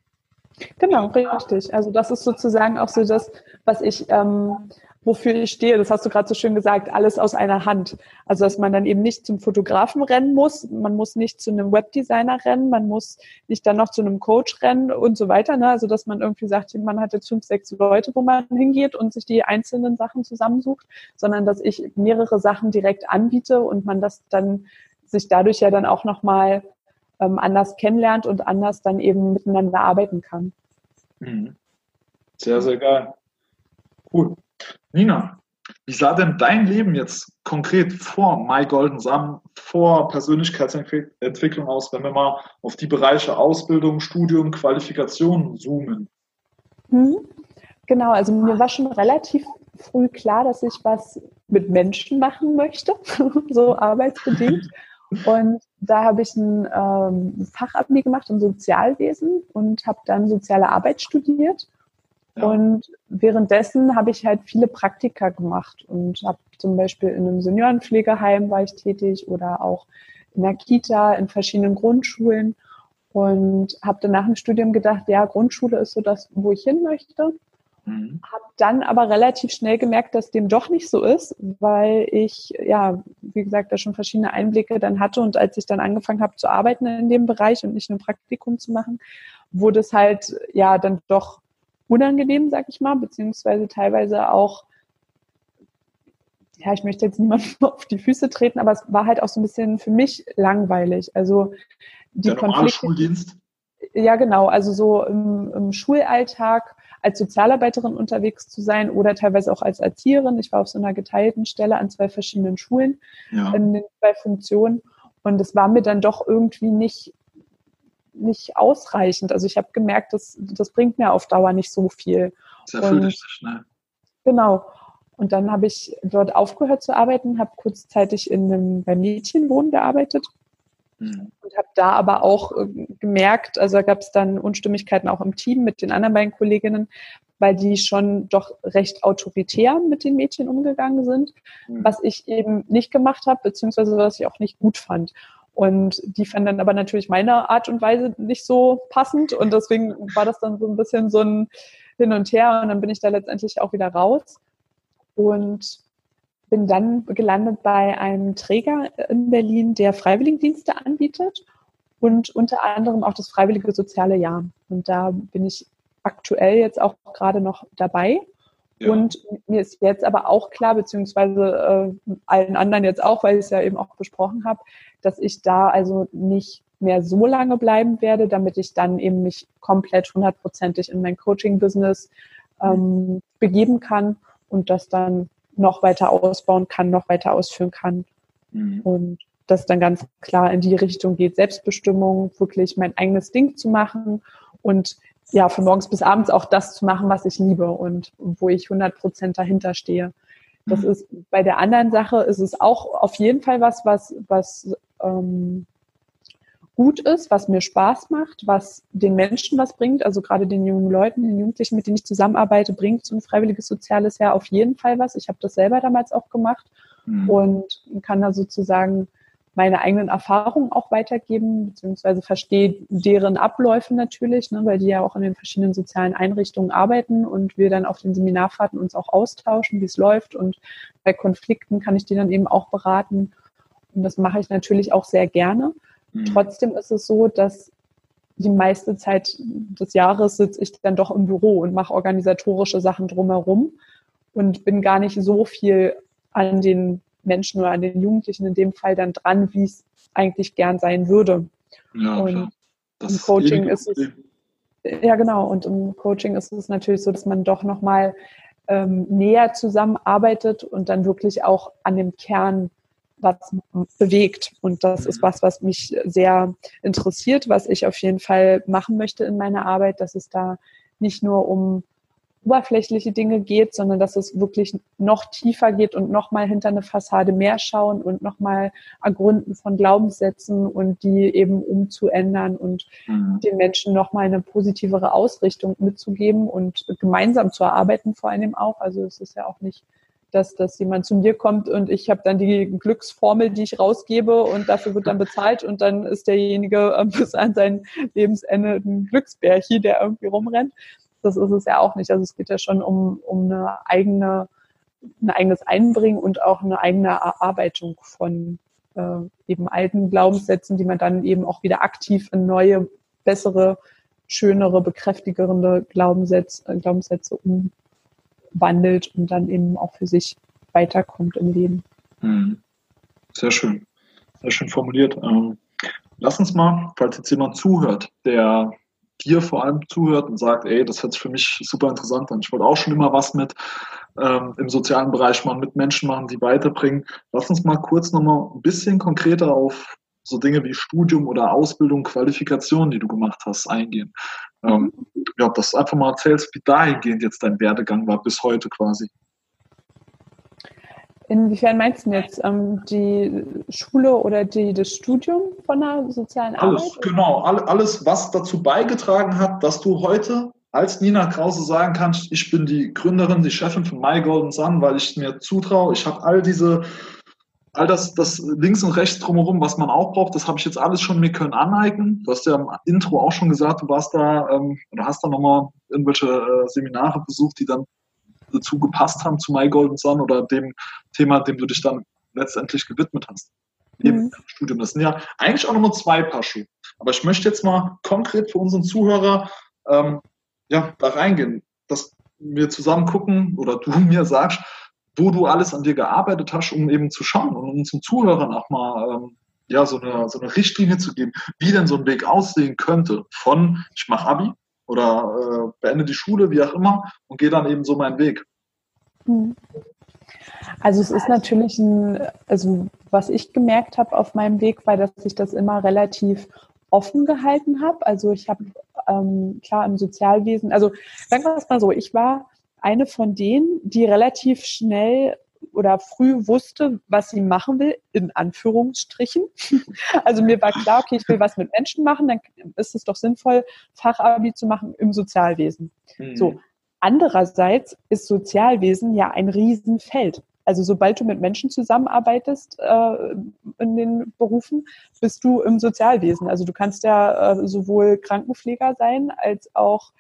Genau, richtig. Also das ist sozusagen auch so das, was ich ähm, wofür ich stehe. Das hast du gerade so schön gesagt, alles aus einer Hand. Also dass man dann eben nicht zum Fotografen rennen muss, man muss nicht zu einem Webdesigner rennen, man muss nicht dann noch zu einem Coach rennen und so weiter. Ne? Also dass man irgendwie sagt, man hat jetzt fünf, sechs Leute, wo man hingeht und sich die einzelnen Sachen zusammensucht, sondern dass ich mehrere Sachen direkt anbiete und man das dann sich dadurch ja dann auch nochmal ähm, anders kennenlernt und anders dann eben miteinander arbeiten kann. Mhm. Sehr, sehr geil. Cool. Nina, wie sah denn dein Leben jetzt konkret vor My Golden Sun, vor Persönlichkeitsentwicklung aus, wenn wir mal auf die Bereiche Ausbildung, Studium, Qualifikation zoomen? Hm, genau, also mir war schon relativ früh klar, dass ich was mit Menschen machen möchte, [LAUGHS] so arbeitsbedingt. Und da habe ich ein ähm, Fachabi gemacht im Sozialwesen und habe dann soziale Arbeit studiert und währenddessen habe ich halt viele Praktika gemacht und habe zum Beispiel in einem Seniorenpflegeheim war ich tätig oder auch in der Kita, in verschiedenen Grundschulen und habe dann nach dem Studium gedacht, ja, Grundschule ist so das, wo ich hin möchte. Mhm. Habe dann aber relativ schnell gemerkt, dass dem doch nicht so ist, weil ich, ja, wie gesagt, da schon verschiedene Einblicke dann hatte und als ich dann angefangen habe zu arbeiten in dem Bereich und nicht nur ein Praktikum zu machen, wurde es halt ja dann doch unangenehm, sag ich mal, beziehungsweise teilweise auch, ja, ich möchte jetzt niemandem [LAUGHS] auf die Füße treten, aber es war halt auch so ein bisschen für mich langweilig. Also die Der normale Schuldienst? Ja, genau. Also so im, im Schulalltag als Sozialarbeiterin unterwegs zu sein oder teilweise auch als Erzieherin. Ich war auf so einer geteilten Stelle an zwei verschiedenen Schulen ja. in den zwei Funktionen. Und es war mir dann doch irgendwie nicht nicht ausreichend. Also ich habe gemerkt, das, das bringt mir auf Dauer nicht so viel. Das erfüllt dich schnell. Genau. Und dann habe ich dort aufgehört zu arbeiten, habe kurzzeitig in einem, beim Mädchenwohnen gearbeitet mhm. und habe da aber auch äh, gemerkt, also da gab es dann Unstimmigkeiten auch im Team mit den anderen beiden Kolleginnen, weil die schon doch recht autoritär mit den Mädchen umgegangen sind, mhm. was ich eben nicht gemacht habe, beziehungsweise was ich auch nicht gut fand. Und die fanden dann aber natürlich meine Art und Weise nicht so passend. Und deswegen war das dann so ein bisschen so ein Hin und Her. Und dann bin ich da letztendlich auch wieder raus. Und bin dann gelandet bei einem Träger in Berlin, der Freiwilligendienste anbietet und unter anderem auch das Freiwillige Soziale Jahr. Und da bin ich aktuell jetzt auch gerade noch dabei. Ja. Und mir ist jetzt aber auch klar, beziehungsweise äh, allen anderen jetzt auch, weil ich es ja eben auch besprochen habe, dass ich da also nicht mehr so lange bleiben werde, damit ich dann eben mich komplett hundertprozentig in mein Coaching-Business ähm, begeben kann und das dann noch weiter ausbauen kann, noch weiter ausführen kann. Mhm. Und das dann ganz klar in die Richtung geht, Selbstbestimmung, wirklich mein eigenes Ding zu machen und ja, von morgens bis abends auch das zu machen, was ich liebe und wo ich 100 Prozent dahinter stehe. Das mhm. ist bei der anderen Sache ist es auch auf jeden Fall was, was, was ähm, gut ist, was mir Spaß macht, was den Menschen was bringt, also gerade den jungen Leuten, den Jugendlichen, mit denen ich zusammenarbeite, bringt so ein freiwilliges soziales Jahr auf jeden Fall was. Ich habe das selber damals auch gemacht mhm. und kann da sozusagen meine eigenen Erfahrungen auch weitergeben, beziehungsweise verstehe deren Abläufe natürlich, ne, weil die ja auch in den verschiedenen sozialen Einrichtungen arbeiten und wir dann auf den Seminarfahrten uns auch austauschen, wie es läuft. Und bei Konflikten kann ich die dann eben auch beraten. Und das mache ich natürlich auch sehr gerne. Mhm. Trotzdem ist es so, dass die meiste Zeit des Jahres sitze ich dann doch im Büro und mache organisatorische Sachen drumherum und bin gar nicht so viel an den Menschen oder an den Jugendlichen in dem Fall dann dran, wie es eigentlich gern sein würde. Ja, und im Coaching ist es ja genau und im Coaching ist es natürlich so, dass man doch noch mal ähm, näher zusammenarbeitet und dann wirklich auch an dem Kern was bewegt. Und das ist mhm. was, was mich sehr interessiert, was ich auf jeden Fall machen möchte in meiner Arbeit, dass es da nicht nur um oberflächliche Dinge geht, sondern dass es wirklich noch tiefer geht und nochmal hinter eine Fassade mehr schauen und nochmal ergründen von Glaubenssätzen und die eben umzuändern und mhm. den Menschen nochmal eine positivere Ausrichtung mitzugeben und gemeinsam zu erarbeiten vor allem auch. Also es ist ja auch nicht dass, dass jemand zu mir kommt und ich habe dann die Glücksformel, die ich rausgebe und dafür wird dann bezahlt und dann ist derjenige äh, [LAUGHS] bis an sein Lebensende ein Glücksbärchen, der irgendwie rumrennt, das ist es ja auch nicht. Also es geht ja schon um, um eine eigene, ein eigenes Einbringen und auch eine eigene Erarbeitung von äh, eben alten Glaubenssätzen, die man dann eben auch wieder aktiv in neue, bessere, schönere, bekräftigende Glaubenssätze, äh, Glaubenssätze umwandelt und dann eben auch für sich weiterkommt im Leben. Hm. Sehr schön. Sehr schön formuliert. Ähm, lass uns mal, falls jetzt jemand zuhört, der dir vor allem zuhört und sagt, ey, das hört sich für mich super interessant an. Ich wollte auch schon immer was mit ähm, im sozialen Bereich machen, mit Menschen machen, die weiterbringen. Lass uns mal kurz nochmal ein bisschen konkreter auf so Dinge wie Studium oder Ausbildung, Qualifikation, die du gemacht hast, eingehen. Ähm, ja, dass du einfach mal erzählst, wie dahingehend jetzt dein Werdegang war bis heute quasi. Inwiefern meinst du jetzt ähm, die Schule oder die, das Studium von der sozialen alles, Arbeit? Genau, alles, was dazu beigetragen hat, dass du heute als Nina Krause sagen kannst, ich bin die Gründerin, die Chefin von My Golden Sun, weil ich mir zutraue, ich habe all diese, all das, das links und rechts drumherum, was man auch braucht, das habe ich jetzt alles schon mir können aneignen. Du hast ja im Intro auch schon gesagt, du warst da ähm, oder hast da nochmal irgendwelche äh, Seminare besucht, die dann dazu gepasst haben zu My Golden Sun oder dem Thema, dem du dich dann letztendlich gewidmet hast. Neben mhm. Studium. Das sind ja eigentlich auch nochmal zwei Paar Schuhe. Aber ich möchte jetzt mal konkret für unseren Zuhörer ähm, ja, da reingehen, dass wir zusammen gucken oder du [LAUGHS] mir sagst, wo du alles an dir gearbeitet hast, um eben zu schauen und unseren Zuhörern auch mal ähm, ja, so, eine, so eine Richtlinie zu geben, wie denn so ein Weg aussehen könnte von ich mache Abi oder äh, beende die Schule, wie auch immer, und gehe dann eben so meinen Weg. Hm. Also es ist natürlich ein, also was ich gemerkt habe auf meinem Weg, war, dass ich das immer relativ offen gehalten habe. Also ich habe ähm, klar im Sozialwesen, also sagen wir es mal so, ich war eine von denen, die relativ schnell oder früh wusste, was sie machen will, in Anführungsstrichen. [LAUGHS] Also mir war klar, okay, ich will was mit Menschen machen, dann ist es doch sinnvoll, Fachabi zu machen im Sozialwesen. Mhm. So. Andererseits ist Sozialwesen ja ein Riesenfeld. Also sobald du mit Menschen zusammenarbeitest äh, in den Berufen, bist du im Sozialwesen. Also du kannst ja äh, sowohl Krankenpfleger sein, als auch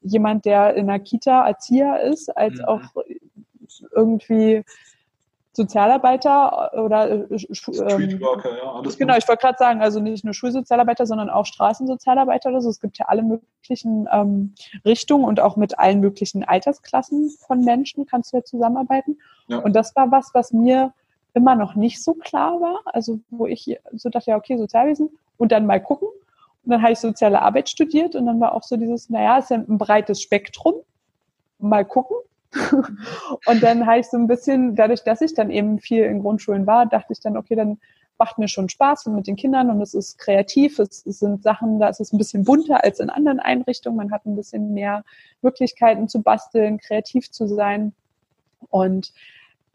jemand, der in der Kita Erzieher ist, als mhm. auch irgendwie Sozialarbeiter oder äh, Streetworker, ähm, ja, alles genau, ich wollte gerade sagen, also nicht nur Schulsozialarbeiter, sondern auch Straßensozialarbeiter. Also es gibt ja alle möglichen ähm, Richtungen und auch mit allen möglichen Altersklassen von Menschen kannst du ja zusammenarbeiten. Ja. Und das war was, was mir immer noch nicht so klar war. Also wo ich so dachte, ja, okay, Sozialwesen und dann mal gucken. Und dann habe ich soziale Arbeit studiert und dann war auch so dieses, naja, ist ja ein breites Spektrum. mal gucken. Und dann habe ich so ein bisschen, dadurch, dass ich dann eben viel in Grundschulen war, dachte ich dann, okay, dann macht mir schon Spaß mit den Kindern und es ist kreativ. Es, sind Sachen, da ist es ein bisschen bunter als in anderen Einrichtungen. Man hat ein bisschen mehr Möglichkeiten zu basteln, kreativ zu sein. Und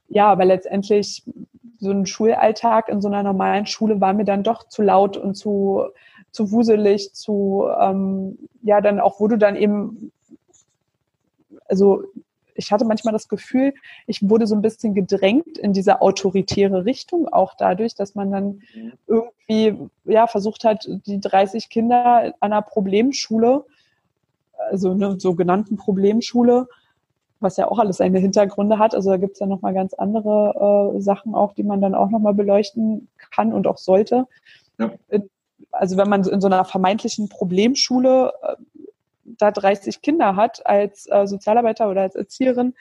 ja, aber letztendlich so ein Schulalltag in so einer normalen Schule war mir dann doch zu laut und zu, zu wuselig, zu, ähm, ja, dann auch, wo du dann eben, also ich hatte manchmal das Gefühl, ich wurde so ein bisschen gedrängt in diese autoritäre Richtung, auch dadurch, dass man dann mhm. irgendwie ja versucht hat, die 30 Kinder einer Problemschule, also einer sogenannten Problemschule, was ja auch alles seine Hintergründe hat. Also da gibt es ja nochmal ganz andere äh, Sachen auch, die man dann auch nochmal beleuchten kann und auch sollte. Ja. Also wenn man in so einer vermeintlichen Problemschule äh, da 30 Kinder hat als äh, Sozialarbeiter oder als Erzieherin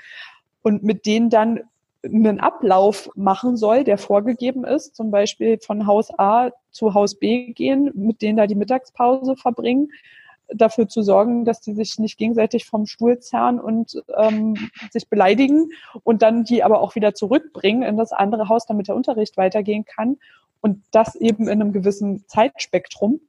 und mit denen dann einen Ablauf machen soll, der vorgegeben ist, zum Beispiel von Haus A zu Haus B gehen, mit denen da die Mittagspause verbringen, dafür zu sorgen, dass die sich nicht gegenseitig vom Stuhl zerren und ähm, sich beleidigen und dann die aber auch wieder zurückbringen in das andere Haus, damit der Unterricht weitergehen kann. Und das eben in einem gewissen Zeitspektrum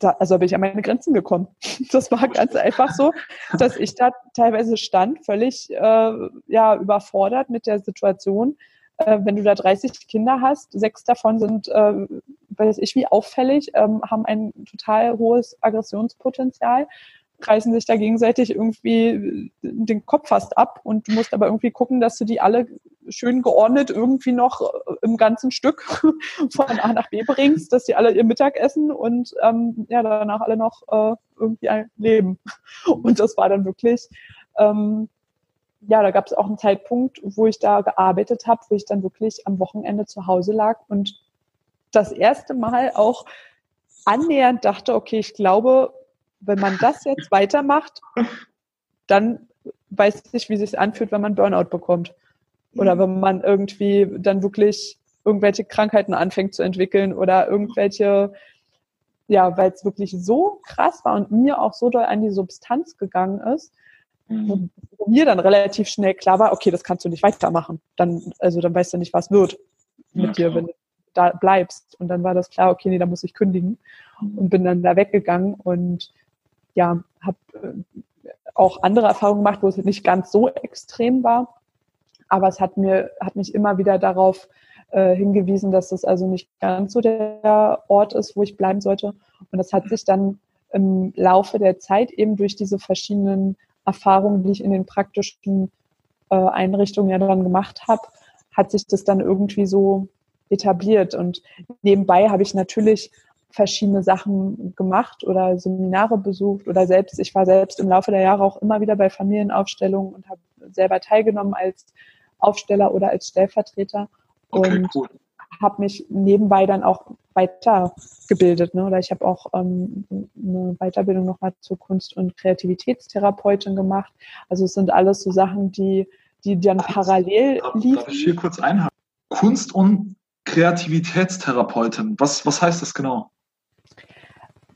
da, also bin ich an meine Grenzen gekommen. [LAUGHS] Das war ganz einfach so, dass ich da teilweise stand, völlig äh, ja, überfordert mit der Situation. Äh, wenn du da 30 Kinder hast, sechs davon sind, äh, weiß ich wie, auffällig, ähm, haben ein total hohes Aggressionspotenzial reißen sich da gegenseitig irgendwie den Kopf fast ab und du musst aber irgendwie gucken, dass du die alle schön geordnet irgendwie noch äh, im ganzen Stück [LAUGHS] von A nach B bringst, dass die alle ihr Mittag essen und ähm, ja danach alle noch äh, irgendwie leben. [LAUGHS] Und das war dann wirklich, ähm, ja, da gab es auch einen Zeitpunkt, wo ich da gearbeitet habe, wo ich dann wirklich am Wochenende zu Hause lag und das erste Mal auch annähernd dachte, okay, ich glaube, wenn man das jetzt weitermacht, dann weiß ich, wie es sich anfühlt, wenn man Burnout bekommt. Oder mhm. wenn man irgendwie dann wirklich irgendwelche Krankheiten anfängt zu entwickeln oder irgendwelche, ja, weil es wirklich so krass war und mir auch so doll an die Substanz gegangen ist, mhm. wo mir dann relativ schnell klar war, okay, das kannst du nicht weitermachen. Dann, also dann weißt du nicht, was wird mit ja, dir, wenn du da bleibst. Und dann war das klar, okay, nee, da muss ich kündigen. Mhm. Und bin dann da weggegangen und ja, habe äh, auch andere Erfahrungen gemacht, wo es nicht ganz so extrem war. Aber es hat mir, hat mich immer wieder darauf äh, hingewiesen, dass das also nicht ganz so der Ort ist, wo ich bleiben sollte. Und das hat sich dann im Laufe der Zeit eben durch diese verschiedenen Erfahrungen, die ich in den praktischen äh, Einrichtungen ja dann gemacht habe, hat sich das dann irgendwie so etabliert. Und nebenbei habe ich natürlich verschiedene Sachen gemacht oder Seminare besucht oder selbst, ich war selbst im Laufe der Jahre auch immer wieder bei Familienaufstellungen und habe selber teilgenommen als Aufsteller oder als Stellvertreter okay, und cool. habe mich nebenbei dann auch weitergebildet. Ne? Oder ich habe auch ähm, eine Weiterbildung nochmal zur Kunst- und Kreativitätstherapeutin gemacht. Also es sind alles so Sachen, die, die dann parallel darf, liefen. Darf ich hier kurz einhaken? Kunst- und Kreativitätstherapeutin. Was, was heißt das genau?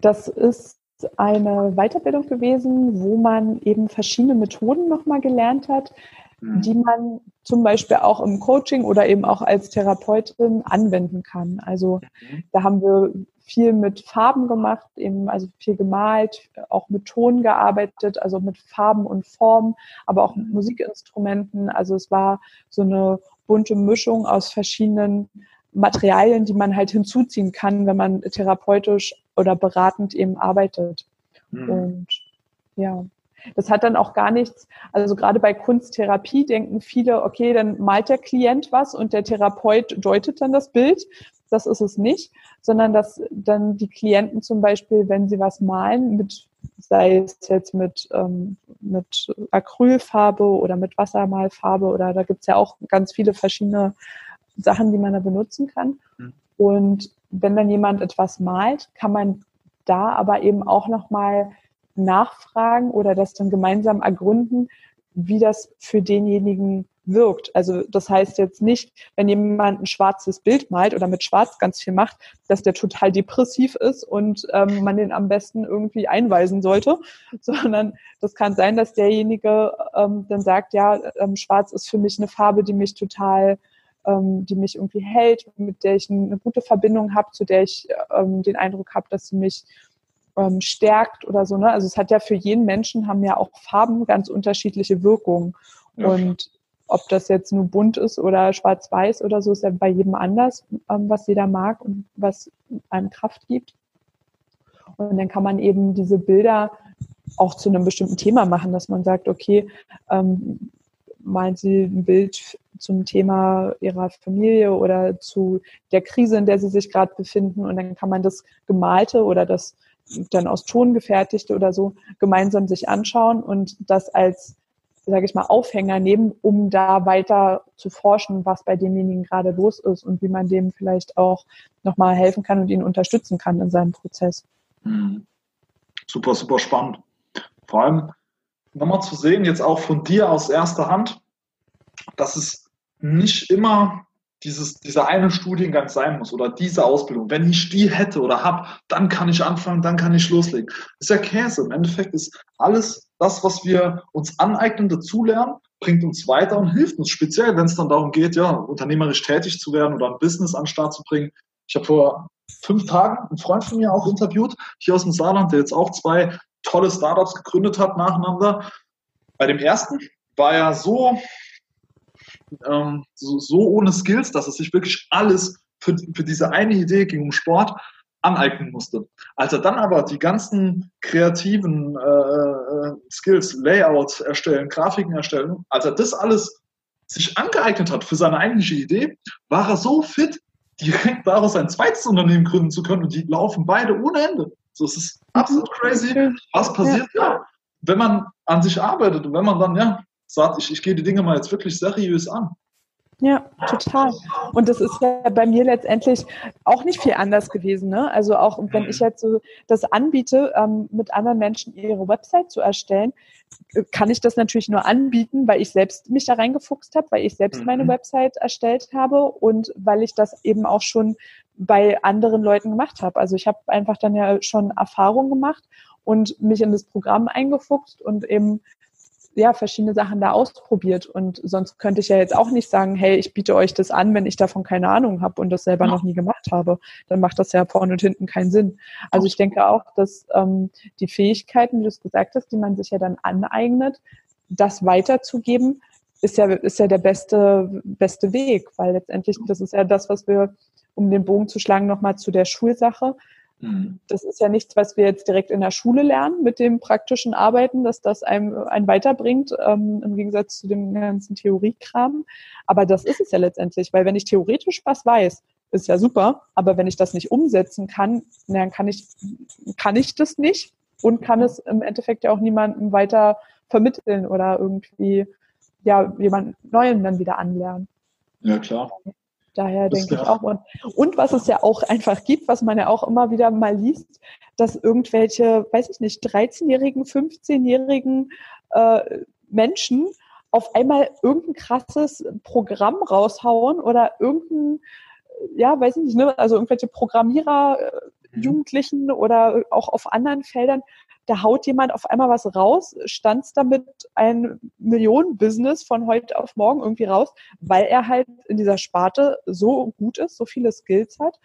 Das ist eine Weiterbildung gewesen, wo man eben verschiedene Methoden nochmal gelernt hat, mhm. die man zum Beispiel auch im Coaching oder eben auch als Therapeutin anwenden kann. Also mhm. da haben wir viel mit Farben gemacht, eben also viel gemalt, auch mit Ton gearbeitet, also mit Farben und Formen, aber auch mit mhm. Musikinstrumenten. Also es war so eine bunte Mischung aus verschiedenen Materialien, die man halt hinzuziehen kann, wenn man therapeutisch oder beratend eben arbeitet. Mhm. Und ja, das hat dann auch gar nichts, also gerade bei Kunsttherapie denken viele, okay, dann malt der Klient was und der Therapeut deutet dann das Bild. Das ist es nicht, sondern dass dann die Klienten zum Beispiel, wenn sie was malen, mit, sei es jetzt mit, ähm, mit Acrylfarbe oder mit Wassermalfarbe oder da gibt's ja auch ganz viele verschiedene Sachen, die man da benutzen kann. Mhm. Und wenn dann jemand etwas malt, kann man da aber eben auch nochmal nachfragen oder das dann gemeinsam ergründen, wie das für denjenigen wirkt. Also das heißt jetzt nicht, wenn jemand ein schwarzes Bild malt oder mit Schwarz ganz viel macht, dass der total depressiv ist und ähm, man den am besten irgendwie einweisen sollte, [LAUGHS] sondern das kann sein, dass derjenige ähm, dann sagt, ja, ähm, Schwarz ist für mich eine Farbe, die mich total ähm, die mich irgendwie hält, mit der ich eine gute Verbindung habe, zu der ich ähm, den Eindruck habe, dass sie mich ähm, stärkt oder so. Ne? Also es hat ja für jeden Menschen haben ja auch Farben ganz unterschiedliche Wirkungen. Ja. Und ob das jetzt nur bunt ist oder schwarz-weiß oder so, ist ja bei jedem anders, ähm, was jeder mag und was einem Kraft gibt. Und dann kann man eben diese Bilder auch zu einem bestimmten Thema machen, dass man sagt, okay, ähm, malen Sie ein Bild zum Thema Ihrer Familie oder zu der Krise, in der Sie sich gerade befinden. Und dann kann man das Gemalte oder das dann aus Ton gefertigte oder so gemeinsam sich anschauen und das als sage ich mal, Aufhänger nehmen, um da weiter zu forschen, was bei demjenigen gerade los ist und wie man dem vielleicht auch nochmal helfen kann und ihn unterstützen kann in seinem Prozess. Mhm. Super, super spannend. Vor allem nochmal zu sehen, jetzt auch von dir aus erster Hand, dass es nicht immer dieses, dieser eine Studiengang sein muss oder diese Ausbildung. Wenn ich die hätte oder habe, dann kann ich anfangen, dann kann ich loslegen. Das ist ja Käse. Im Endeffekt ist alles das, was wir uns aneignen, dazulernen, bringt uns weiter und hilft uns, speziell wenn es dann darum geht, ja, unternehmerisch tätig zu werden oder ein Business an den Start zu bringen. Ich habe vor fünf Tagen einen Freund von mir auch interviewt, hier aus dem Saarland, der jetzt auch zwei tolle Startups gegründet hat nacheinander. Bei dem ersten war er so ähm, so, so, ohne Skills, dass er sich wirklich alles für, für diese eine Idee ging um Sport aneignen musste. Als er dann aber die ganzen kreativen äh, äh, Skills, Layout erstellen, Grafiken erstellen, als er das alles sich angeeignet hat für seine eigentliche Idee, war er so fit, direkt daraus ein zweites Unternehmen gründen zu können und die laufen beide ohne Ende. So, es ist absolut crazy, was passiert, ja. ja, wenn man an sich arbeitet und wenn man dann, ja, sagt, ich, ich gehe die Dinge mal jetzt wirklich seriös an. Ja, total. Und das ist ja bei mir letztendlich auch nicht viel anders gewesen. Ne? Also auch wenn ich jetzt so das anbiete, ähm, mit anderen Menschen ihre Website zu erstellen, äh, kann ich das natürlich nur anbieten, weil ich selbst mich da reingefuchst habe, weil ich selbst mhm. meine Website erstellt habe und weil ich das eben auch schon bei anderen Leuten gemacht habe. Also ich habe einfach dann ja schon Erfahrung gemacht und mich in das Programm eingefuchst und eben ja, verschiedene Sachen da ausprobiert. Und sonst könnte ich ja jetzt auch nicht sagen, hey, ich biete euch das an, wenn ich davon keine Ahnung habe und das selber ja. noch nie gemacht habe. Dann macht das ja vorne und hinten keinen Sinn. Also ich denke auch, dass ähm, die Fähigkeiten, wie du es gesagt hast, die man sich ja dann aneignet, das weiterzugeben, ist ja, ist ja der beste, beste Weg, weil letztendlich, das ist ja das, was wir, um den Bogen zu schlagen, nochmal zu der Schulsache, Mhm. Das ist ja nichts, was wir jetzt direkt in der Schule lernen mit dem praktischen Arbeiten, dass das einem, einen weiterbringt, ähm, im Gegensatz zu dem ganzen Theoriekram. Aber das ist es ja letztendlich, weil wenn ich theoretisch was weiß, ist ja super, aber wenn ich das nicht umsetzen kann, dann kann ich, kann ich das nicht und kann es im Endeffekt ja auch niemandem weiter vermitteln oder irgendwie ja jemand Neuen dann wieder anlernen. Ja, klar. Daher das denke ich auch. Und, und was es ja auch einfach gibt, was man ja auch immer wieder mal liest, dass irgendwelche, weiß ich nicht, 13-jährigen, 15-jährigen äh, Menschen auf einmal irgendein krasses Programm raushauen oder irgendein, ja, weiß ich nicht, ne, also irgendwelche Programmierer, äh, mhm. Jugendlichen oder auch auf anderen Feldern da haut jemand auf einmal was raus, stanzt damit ein Millionenbusiness von heute auf morgen irgendwie raus, weil er halt in dieser Sparte so gut ist, so viele Skills hat,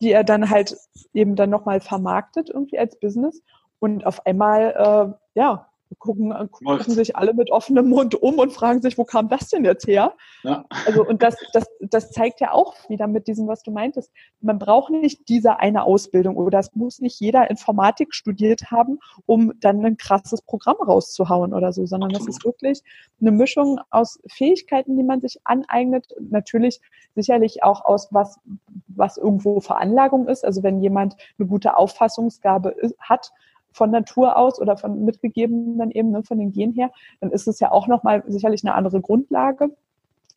die er dann halt eben dann nochmal vermarktet irgendwie als Business und auf einmal, äh, ja, gucken, äh, gucken sich alle mit offenem Mund um und fragen sich, wo kam das denn jetzt her? Ja. Also, und das, das, das zeigt ja auch wieder mit diesem, was du meintest. Man braucht nicht diese eine Ausbildung oder es muss nicht jeder Informatik studiert haben, um dann ein krasses Programm rauszuhauen oder so, sondern Absolut. das ist wirklich eine Mischung aus Fähigkeiten, die man sich aneignet, natürlich sicherlich auch aus was, was irgendwo Veranlagung ist. Also wenn jemand eine gute Auffassungsgabe hat, von Natur aus oder von mitgegeben dann eben ne, von den Gen her, dann ist es ja auch nochmal sicherlich eine andere Grundlage.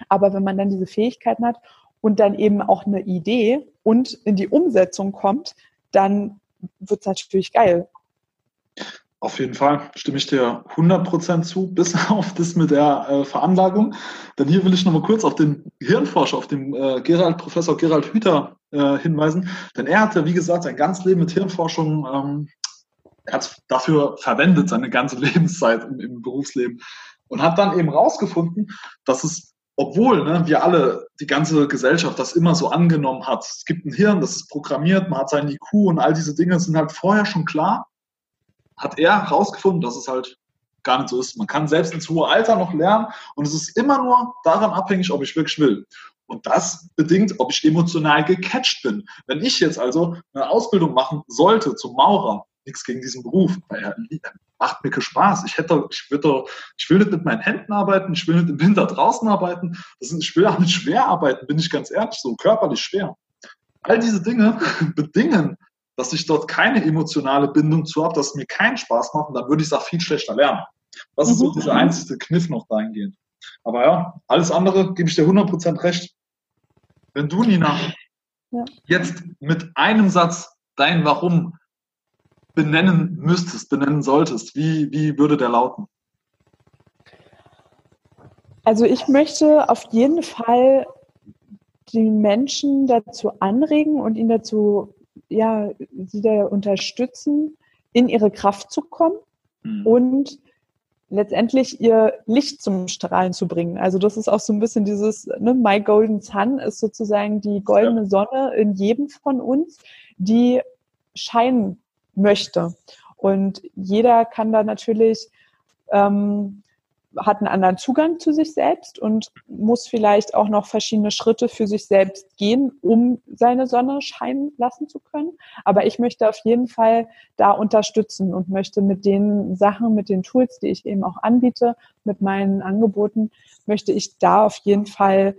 Aber wenn man dann diese Fähigkeiten hat und dann eben auch eine Idee und in die Umsetzung kommt, dann wird es natürlich geil. Auf jeden Fall stimme ich dir 100% zu, [LAUGHS] bis auf das mit der äh, Veranlagung. Denn hier will ich nochmal kurz auf den Hirnforscher, auf den äh, Gerald, Professor Gerald Hüther äh, hinweisen. Denn er hat ja, wie gesagt, sein ganzes Leben mit Hirnforschung, ähm, er hat dafür verwendet, seine ganze [LAUGHS] Lebenszeit im, im Berufsleben. Und hat dann eben rausgefunden, dass es obwohl ne, wir alle, die ganze Gesellschaft das immer so angenommen hat. Es gibt ein Hirn, das ist programmiert, man hat seinen IQ und all diese Dinge sind halt vorher schon klar hat er herausgefunden, dass es halt gar nicht so ist. Man kann selbst ins hohe Alter noch lernen und es ist immer nur daran abhängig, ob ich wirklich will. Und das bedingt, ob ich emotional gecatcht bin. Wenn ich jetzt also eine Ausbildung machen sollte zum Maurer, nichts gegen diesen Beruf, weil er macht mir Spaß. Ich hätte, ich würde, ich will nicht mit meinen Händen arbeiten, ich will nicht im Winter draußen arbeiten. Das ist, ich will auch nicht schwer arbeiten, bin ich ganz ehrlich, so körperlich schwer. All diese Dinge [LAUGHS] bedingen, dass ich dort keine emotionale Bindung zu habe, dass es mir keinen Spaß macht, und dann würde ich es auch viel schlechter lernen. Das mhm. ist so mhm. dieser einzige Kniff noch dahingehend. Aber ja, alles andere gebe ich dir 100% recht. Wenn du, Nina, ja. jetzt mit einem Satz dein Warum benennen müsstest, benennen solltest, wie, wie würde der lauten? Also ich möchte auf jeden Fall die Menschen dazu anregen und ihnen dazu ja, sie da unterstützen, in ihre Kraft zu kommen mhm. und letztendlich ihr Licht zum Strahlen zu bringen. Also das ist auch so ein bisschen dieses, ne, My Golden Sun ist sozusagen die goldene Sonne in jedem von uns, die scheinen möchte. Und jeder kann da natürlich ähm, hat einen anderen Zugang zu sich selbst und muss vielleicht auch noch verschiedene Schritte für sich selbst gehen, um seine Sonne scheinen lassen zu können. Aber ich möchte auf jeden Fall da unterstützen und möchte mit den Sachen, mit den Tools, die ich eben auch anbiete, mit meinen Angeboten, möchte ich da auf jeden Fall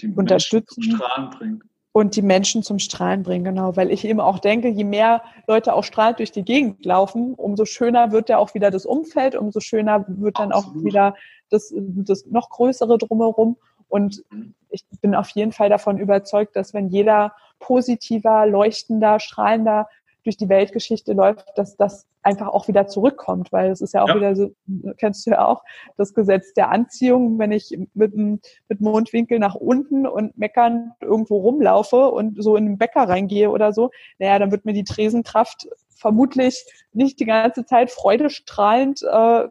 die unterstützen. Strahlen bringen und die Menschen zum Strahlen bringen, genau. Weil ich eben auch denke, je mehr Leute auch strahlend durch die Gegend laufen, umso schöner wird ja auch wieder das Umfeld, umso schöner wird dann Absolut. auch wieder das, das noch größere drumherum. Und ich bin auf jeden Fall davon überzeugt, dass wenn jeder positiver, leuchtender, strahlender durch die Weltgeschichte läuft, dass das einfach auch wieder zurückkommt, weil es ist ja auch ja. wieder so, kennst du ja auch, das Gesetz der Anziehung, wenn ich mit, mit Mondwinkel nach unten und meckern irgendwo rumlaufe und so in den Bäcker reingehe oder so, naja, dann wird mir die Tresenkraft vermutlich nicht die ganze Zeit freudestrahlend äh,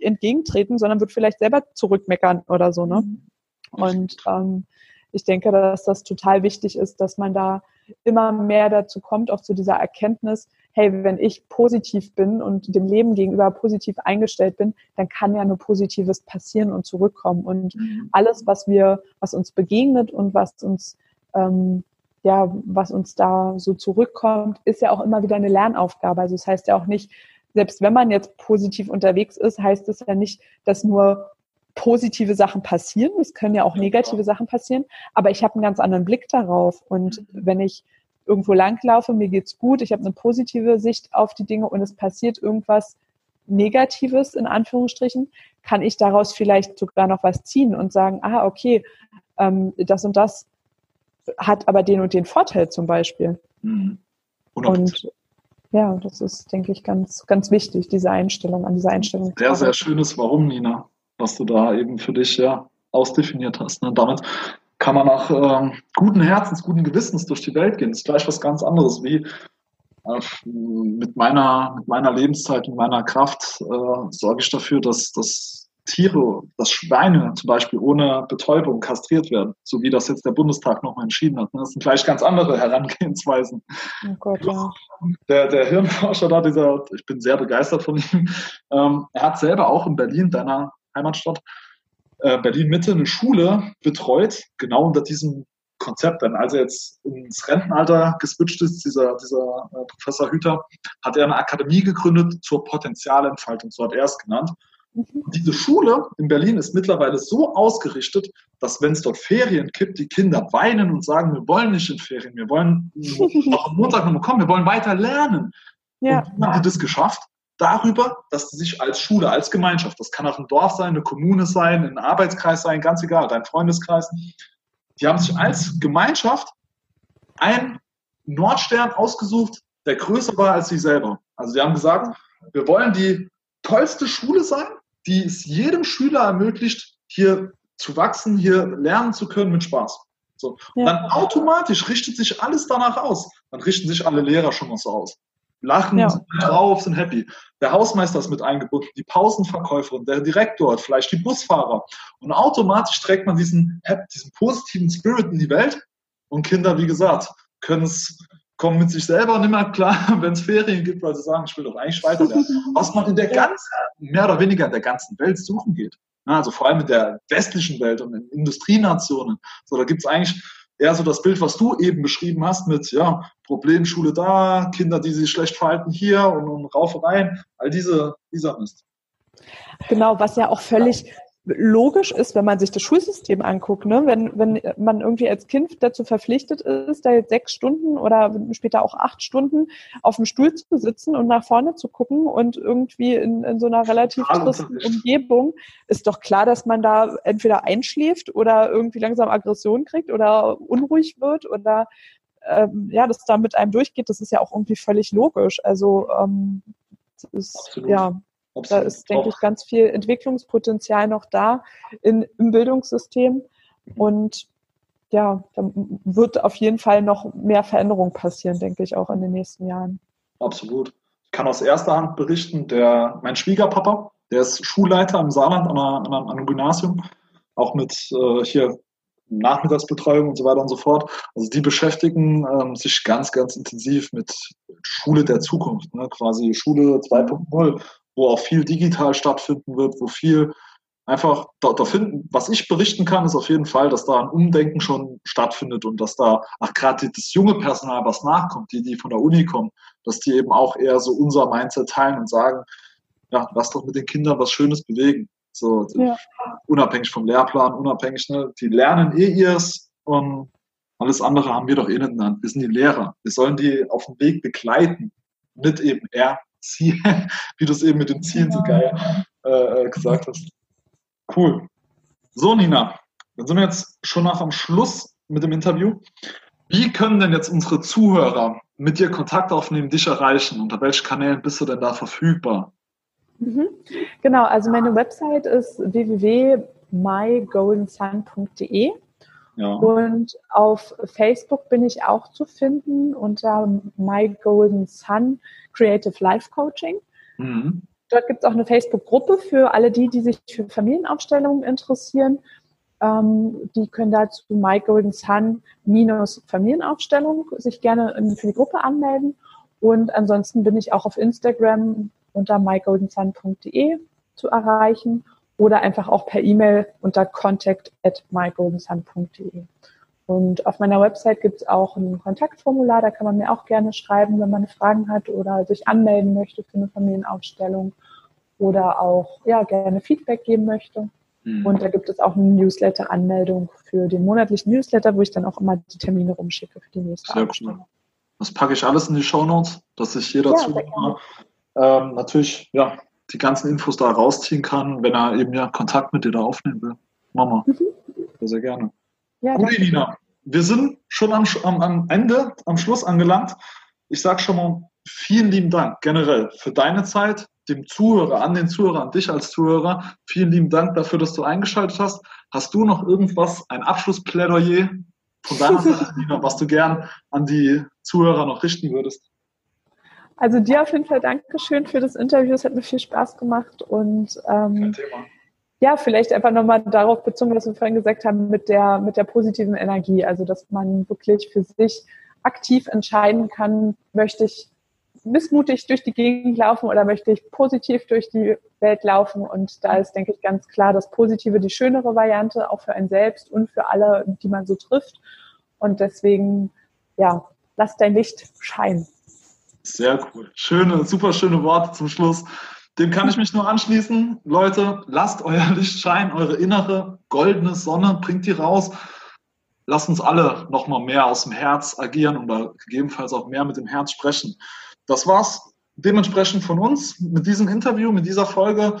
entgegentreten, sondern wird vielleicht selber zurückmeckern oder so, ne? Mhm. Und ähm, ich denke, dass das total wichtig ist, dass man da immer mehr dazu kommt, auch zu dieser Erkenntnis, hey, wenn ich positiv bin und dem Leben gegenüber positiv eingestellt bin, dann kann ja nur Positives passieren und zurückkommen. Und mhm. alles, was wir, was uns begegnet und was uns, ähm, ja, was uns da so zurückkommt, ist ja auch immer wieder eine Lernaufgabe. Also es das heißt ja auch nicht, selbst wenn man jetzt positiv unterwegs ist, heißt es ja nicht, dass nur positive Sachen passieren. Es können ja auch negative Sachen passieren, aber ich habe einen ganz anderen Blick darauf. Und mhm. wenn ich irgendwo langlaufe, mir geht's gut, ich habe eine positive Sicht auf die Dinge und es passiert irgendwas Negatives in Anführungsstrichen, kann ich daraus vielleicht sogar noch was ziehen und sagen, ah, okay, ähm, das und das hat aber den und den Vorteil zum Beispiel. Mhm. Und ja, das ist, denke ich, ganz, ganz wichtig, diese Einstellung, an dieser Einstellung. Sehr, sehr schönes Warum, Nina was du da eben für dich ja ausdefiniert hast. Ne? Damit kann man auch ähm, guten Herzens, guten Gewissens durch die Welt gehen. Das ist gleich was ganz anderes wie äh, mit meiner, mit meiner Lebenszeit, mit meiner Kraft äh, sorge ich dafür, dass, dass Tiere, dass Schweine zum Beispiel ohne Betäubung kastriert werden, so wie das jetzt der Bundestag nochmal entschieden hat. Ne? Das sind gleich ganz andere Herangehensweisen. Oh Gott, ja. Der, der Hirnforscher da, dieser, ich bin sehr begeistert von ihm, ähm, er hat selber auch in Berlin, deiner Heimatstadt, äh, Berlin-Mitte eine Schule betreut, genau unter diesem Konzept. Denn als er jetzt ins Rentenalter geswitcht ist, dieser, dieser äh, Professor Hüter, hat er eine Akademie gegründet zur Potenzialentfaltung, so hat er es genannt. Mhm. Diese Schule in Berlin ist mittlerweile so ausgerichtet, dass wenn es dort Ferien gibt, die Kinder weinen und sagen, wir wollen nicht in Ferien, wir wollen auch [LAUGHS] am Montag nochmal kommen, wir wollen weiter lernen. Ja. Und wie haben die das geschafft? Darüber, dass sie sich als Schule, als Gemeinschaft, das kann auch ein Dorf sein, eine Kommune sein, ein Arbeitskreis sein, ganz egal, dein Freundeskreis, die haben sich als Gemeinschaft einen Nordstern ausgesucht, der größer war als sie selber. Also die haben gesagt, wir wollen die tollste Schule sein, die es jedem Schüler ermöglicht, hier zu wachsen, hier lernen zu können mit Spaß. So. Und dann automatisch richtet sich alles danach aus. Dann richten sich alle Lehrer schon mal so aus. Lachen, ja. sind drauf, sind happy. Der Hausmeister ist mit eingebunden, die Pausenverkäuferin, der Direktor, vielleicht die Busfahrer. Und automatisch trägt man diesen, diesen positiven Spirit in die Welt. Und Kinder, wie gesagt, können es kommen mit sich selber nicht mehr klar, [LAUGHS] wenn es Ferien gibt, weil sie sagen, ich will doch eigentlich weiterlernen. Was man in der ganzen, mehr oder weniger in der ganzen Welt suchen geht. Also vor allem in der westlichen Welt und in Industrienationen. So, da gibt es eigentlich eher so das Bild, was du eben beschrieben hast, mit ja, Problemschule da, Kinder, die sich schlecht verhalten hier und, und Raufereien, all diese, dieser Mist. Genau, was ja auch völlig logisch ist, wenn man sich das Schulsystem anguckt, ne? wenn, wenn man irgendwie als Kind dazu verpflichtet ist, da jetzt sechs Stunden oder später auch acht Stunden auf dem Stuhl zu sitzen und nach vorne zu gucken und irgendwie in, in so einer relativ tristen Umgebung, ist doch klar, dass man da entweder einschläft oder irgendwie langsam Aggression kriegt oder unruhig wird oder ähm, ja, das da mit einem durchgeht, das ist ja auch irgendwie völlig logisch. Also ähm, das ist Absolut. ja da ist, denke ich, ganz viel Entwicklungspotenzial noch da in, im Bildungssystem. Und ja, da wird auf jeden Fall noch mehr Veränderung passieren, denke ich, auch in den nächsten Jahren. Absolut. Ich kann aus erster Hand berichten, der, mein Schwiegerpapa, der ist Schulleiter im Saarland an, einer, an einem Gymnasium, auch mit äh, hier Nachmittagsbetreuung und so weiter und so fort. Also die beschäftigen ähm, sich ganz, ganz intensiv mit Schule der Zukunft, ne? quasi Schule 2.0 wo auch viel digital stattfinden wird, wo viel einfach da, da finden, was ich berichten kann, ist auf jeden Fall, dass da ein Umdenken schon stattfindet und dass da, ach gerade das junge Personal, was nachkommt, die, die von der Uni kommen, dass die eben auch eher so unser Mindset teilen und sagen, ja, lass doch mit den Kindern was Schönes bewegen. So, ja. unabhängig vom Lehrplan, unabhängig, ne, die lernen eh ihrs und alles andere haben wir doch eh nicht in der Hand. Wir sind die Lehrer. Wir sollen die auf dem Weg begleiten, nicht eben er Ziel, [LAUGHS] wie du es eben mit den Zielen so geil äh, äh, gesagt hast. Cool. So, Nina, dann sind wir jetzt schon nach am Schluss mit dem Interview. Wie können denn jetzt unsere Zuhörer mit dir Kontakt aufnehmen, dich erreichen? Unter welchen Kanälen bist du denn da verfügbar? Mhm. Genau, also meine Website ist www.mygoldensun.de. Ja. Und auf Facebook bin ich auch zu finden unter My Golden Sun Creative Life Coaching. Mhm. Dort gibt es auch eine Facebook-Gruppe für alle die, die sich für Familienaufstellungen interessieren. Ähm, die können dazu My Golden Sun minus Familienaufstellung sich gerne für die Gruppe anmelden. Und ansonsten bin ich auch auf Instagram unter mygoldensun.de zu erreichen oder einfach auch per E-Mail unter contact at mygoldensun.de. Und auf meiner Website gibt es auch ein Kontaktformular, da kann man mir auch gerne schreiben, wenn man Fragen hat oder sich anmelden möchte für eine Familienaufstellung oder auch ja, gerne Feedback geben möchte. Mhm. Und da gibt es auch eine Newsletter-Anmeldung für den monatlichen Newsletter, wo ich dann auch immer die Termine rumschicke für die nächste Sehr Aufstellung. Cool. Das packe ich alles in die Show Notes, dass sich jeder ja, zu ähm, natürlich ja, die ganzen Infos da rausziehen kann, wenn er eben ja Kontakt mit dir da aufnehmen will. Mama, mhm. sehr, sehr gerne. Ja, Gut, Nina, wir sind schon am, am, am Ende, am Schluss angelangt. Ich sage schon mal vielen lieben Dank generell für deine Zeit, dem Zuhörer, an den Zuhörer, an dich als Zuhörer. Vielen lieben Dank dafür, dass du eingeschaltet hast. Hast du noch irgendwas, ein Abschlussplädoyer von deiner [LAUGHS] Seite, Nina, was du gern an die Zuhörer noch richten würdest? Also dir auf jeden Fall Dankeschön für das Interview. Es hat mir viel Spaß gemacht und ähm, ja, vielleicht einfach nochmal darauf bezogen, was wir vorhin gesagt haben, mit der, mit der positiven Energie. Also, dass man wirklich für sich aktiv entscheiden kann, möchte ich missmutig durch die Gegend laufen oder möchte ich positiv durch die Welt laufen. Und da ist, denke ich, ganz klar das Positive die schönere Variante, auch für einen selbst und für alle, die man so trifft. Und deswegen, ja, lass dein Licht scheinen. Sehr cool. Schöne, super schöne Worte zum Schluss. Dem kann ich mich nur anschließen. Leute, lasst euer [LAUGHS] Licht scheinen, eure innere goldene Sonne, bringt die raus. Lasst uns alle nochmal mehr aus dem Herz agieren oder gegebenenfalls auch mehr mit dem Herz sprechen. Das war's dementsprechend von uns mit diesem Interview, mit dieser Folge.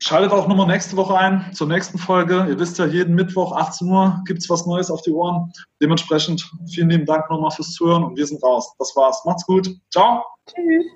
Schaltet auch nochmal nächste Woche ein zur nächsten Folge. Ihr wisst ja, jeden Mittwoch 18 Uhr gibt es was Neues auf die Ohren. Dementsprechend vielen lieben Dank nochmal fürs Zuhören und wir sind raus. Das war's. Macht's gut. Ciao. Tschüss.